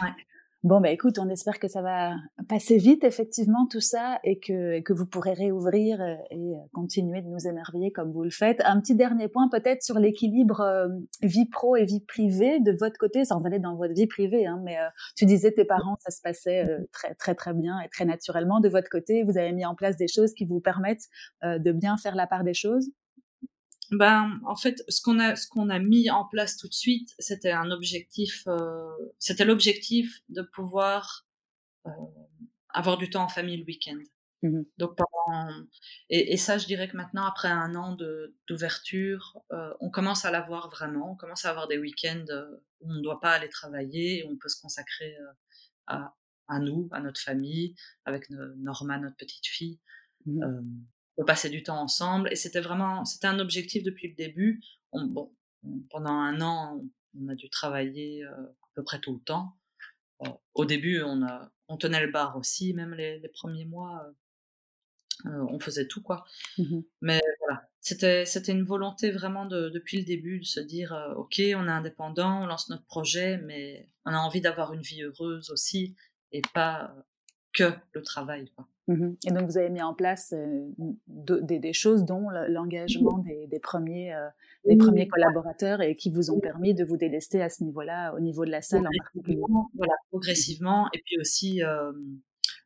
Ouais, Bon, bah écoute, on espère que ça va passer vite, effectivement, tout ça, et que, que vous pourrez réouvrir euh, et continuer de nous émerveiller comme vous le faites. Un petit dernier point, peut-être, sur l'équilibre euh, vie pro et vie privée de votre côté, sans aller dans votre vie privée, hein, mais euh, tu disais tes parents, ça se passait très, très, très bien et très naturellement. De votre côté, vous avez mis en place des choses qui vous permettent de bien faire la part des choses ben, en fait, ce qu'on a, ce qu'on a mis en place tout de suite, c'était un objectif, euh, c'était l'objectif de pouvoir euh, avoir du temps en famille le week-end. Mmh Donc pendant, et, et, ça, je dirais que maintenant, après un an de, d'ouverture, euh, on commence à l'avoir vraiment. On commence à avoir des week-ends où on ne doit pas aller travailler, où on peut se consacrer à, à nous, à notre famille, avec Norma, notre petite fille. Mmh passer du temps ensemble. Et c'était vraiment, c'était un objectif depuis le début. bon, pendant un an, on a dû travailler euh, à peu près tout le temps. Euh, au début, on, a, on tenait le bar aussi, même les, premiers mois, euh, on faisait tout quoi. Mmh Mais voilà, c'était c'était une volonté vraiment de, depuis le début de se dire, ok, on est indépendant, on lance notre projet, mais on a envie d'avoir une vie heureuse aussi et pas que le travail. Quoi. Mmh et donc, vous avez mis en place euh, des, choses, dont l'engagement des, premiers, euh, des premiers collaborateurs et qui vous ont permis de vous délester à ce niveau-là, au niveau de la salle en particulier. Voilà, progressivement. Et puis aussi, euh,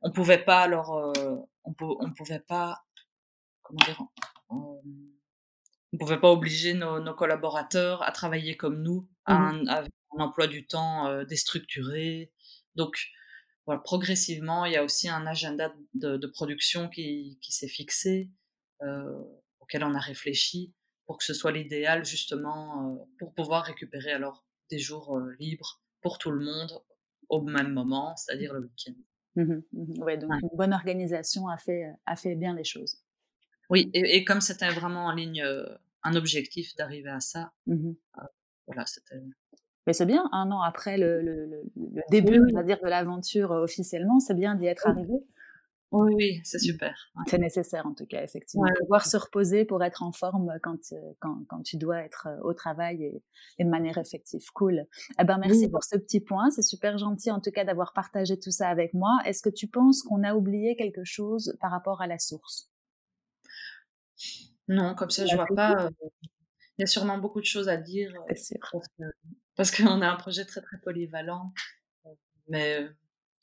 on pouvait pas, alors, on, on pouvait pas, comment dire, on, pouvait pas obliger nos, collaborateurs à travailler comme nous, à, mmh un, emploi du temps déstructuré. Donc, voilà, progressivement, il y a aussi un agenda de, production qui, qui s'est fixé, auquel on a réfléchi, pour que ce soit l'idéal justement, pour pouvoir récupérer alors des jours libres pour tout le monde au même moment, c'est-à-dire le week-end. Mmh mmh ouais, donc une bonne organisation a fait, a fait bien les choses. Oui, et, comme c'était vraiment en ligne un objectif d'arriver à ça, mmh voilà, c'était. Mais c'est bien, un an après le, le, le, début, on va dire, de l'aventure officiellement, c'est bien d'y être arrivé. Oui, oui, c'est super. C'est nécessaire en tout cas, effectivement. Pouvoir se reposer pour être en forme quand, euh, quand, quand tu dois être euh, au travail et, de manière effective. Cool. Eh ben, merci pour ce petit point. C'est super gentil en tout cas d'avoir partagé tout ça avec moi. Est-ce que tu penses qu'on a oublié quelque chose par rapport à la source? Non, comme ça, je vois pas. Euh, il y a sûrement beaucoup de choses à dire. C'est sûr. Parce qu'on a un projet très très polyvalent. Mais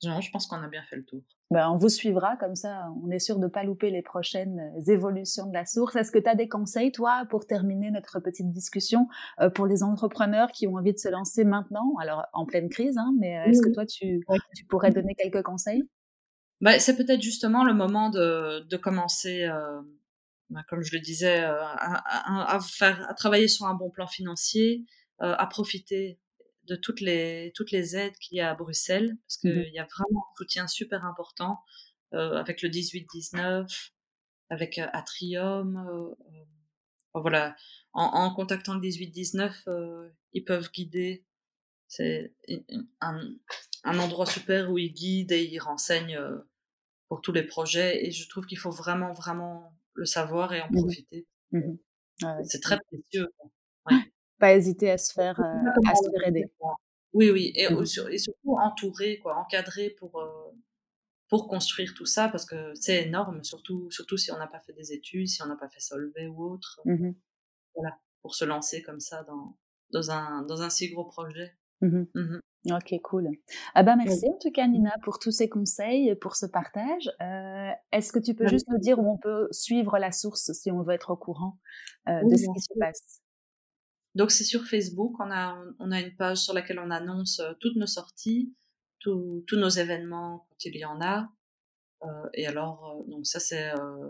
non, je pense qu'on a bien fait le tour. Ben, on vous suivra comme ça, on est sûr de ne pas louper les prochaines euh, évolutions de la source. Est-ce que tu as des conseils, toi, pour terminer notre petite discussion, euh, pour les entrepreneurs qui ont envie de se lancer maintenant, alors en pleine crise, hein, mais euh, est-ce que toi, tu, tu, pourrais donner quelques conseils? Ben, C'est peut-être justement le moment de, de commencer, ben, comme je le disais, à, à, faire, à travailler sur un bon plan financier, à profiter de toutes les, toutes les aides qu'il y a à Bruxelles, parce mmh qu'il y a vraiment un soutien super important euh, avec le 18-19, avec euh, Atrium. Euh, voilà, en, contactant le 18-19, ils peuvent guider. C'est un, un, endroit super où ils guident et ils renseignent pour tous les projets. Et je trouve qu'il faut vraiment, vraiment le savoir et en mmh profiter. Mmh c'est très précieux. Ouais pas hésiter à se faire, euh, à se faire aider. Oui, oui, et, mmh et, surtout entourer, quoi, encadrer pour, euh, pour construire tout ça, parce que c'est énorme, surtout, surtout si on n'a pas fait des études, si on n'a pas fait Solvay ou autre. Mmh voilà, pour se lancer comme ça dans, dans, un, dans un si gros projet. Mmh ok, cool. Ah ben merci en tout cas Nina pour tous ces conseils, pour ce partage. Euh, Est-ce que tu peux juste nous dire où on peut suivre la source si on veut être au courant euh, de ce qui se passe? Donc c'est sur Facebook, on a, on a une page sur laquelle on annonce euh, toutes nos sorties, tous nos événements quand il y en a. Euh, et alors, euh, donc ça c'est euh,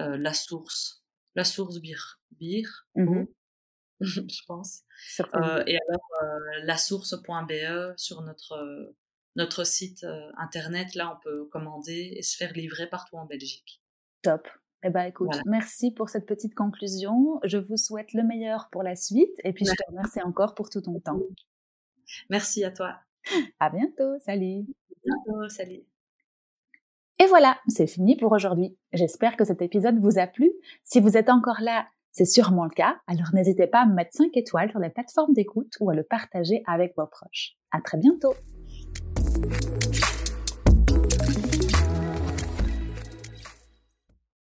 euh, la source, la source bir, bir, mmh je pense. et alors la source.be sur notre notre site internet, là on peut commander et se faire livrer partout en Belgique. Top. Eh ben, écoute, merci pour cette petite conclusion. Je vous souhaite le meilleur pour la suite et puis je te remercie encore pour tout ton temps. Merci à toi. À bientôt. Salut. bientôt. Salut. Et voilà, c'est fini pour aujourd'hui. J'espère que cet épisode vous a plu. Si vous êtes encore là, c'est sûrement le cas. Alors n'hésitez pas à me mettre 5 étoiles sur les plateformes d'écoute ou à le partager avec vos proches. À très bientôt.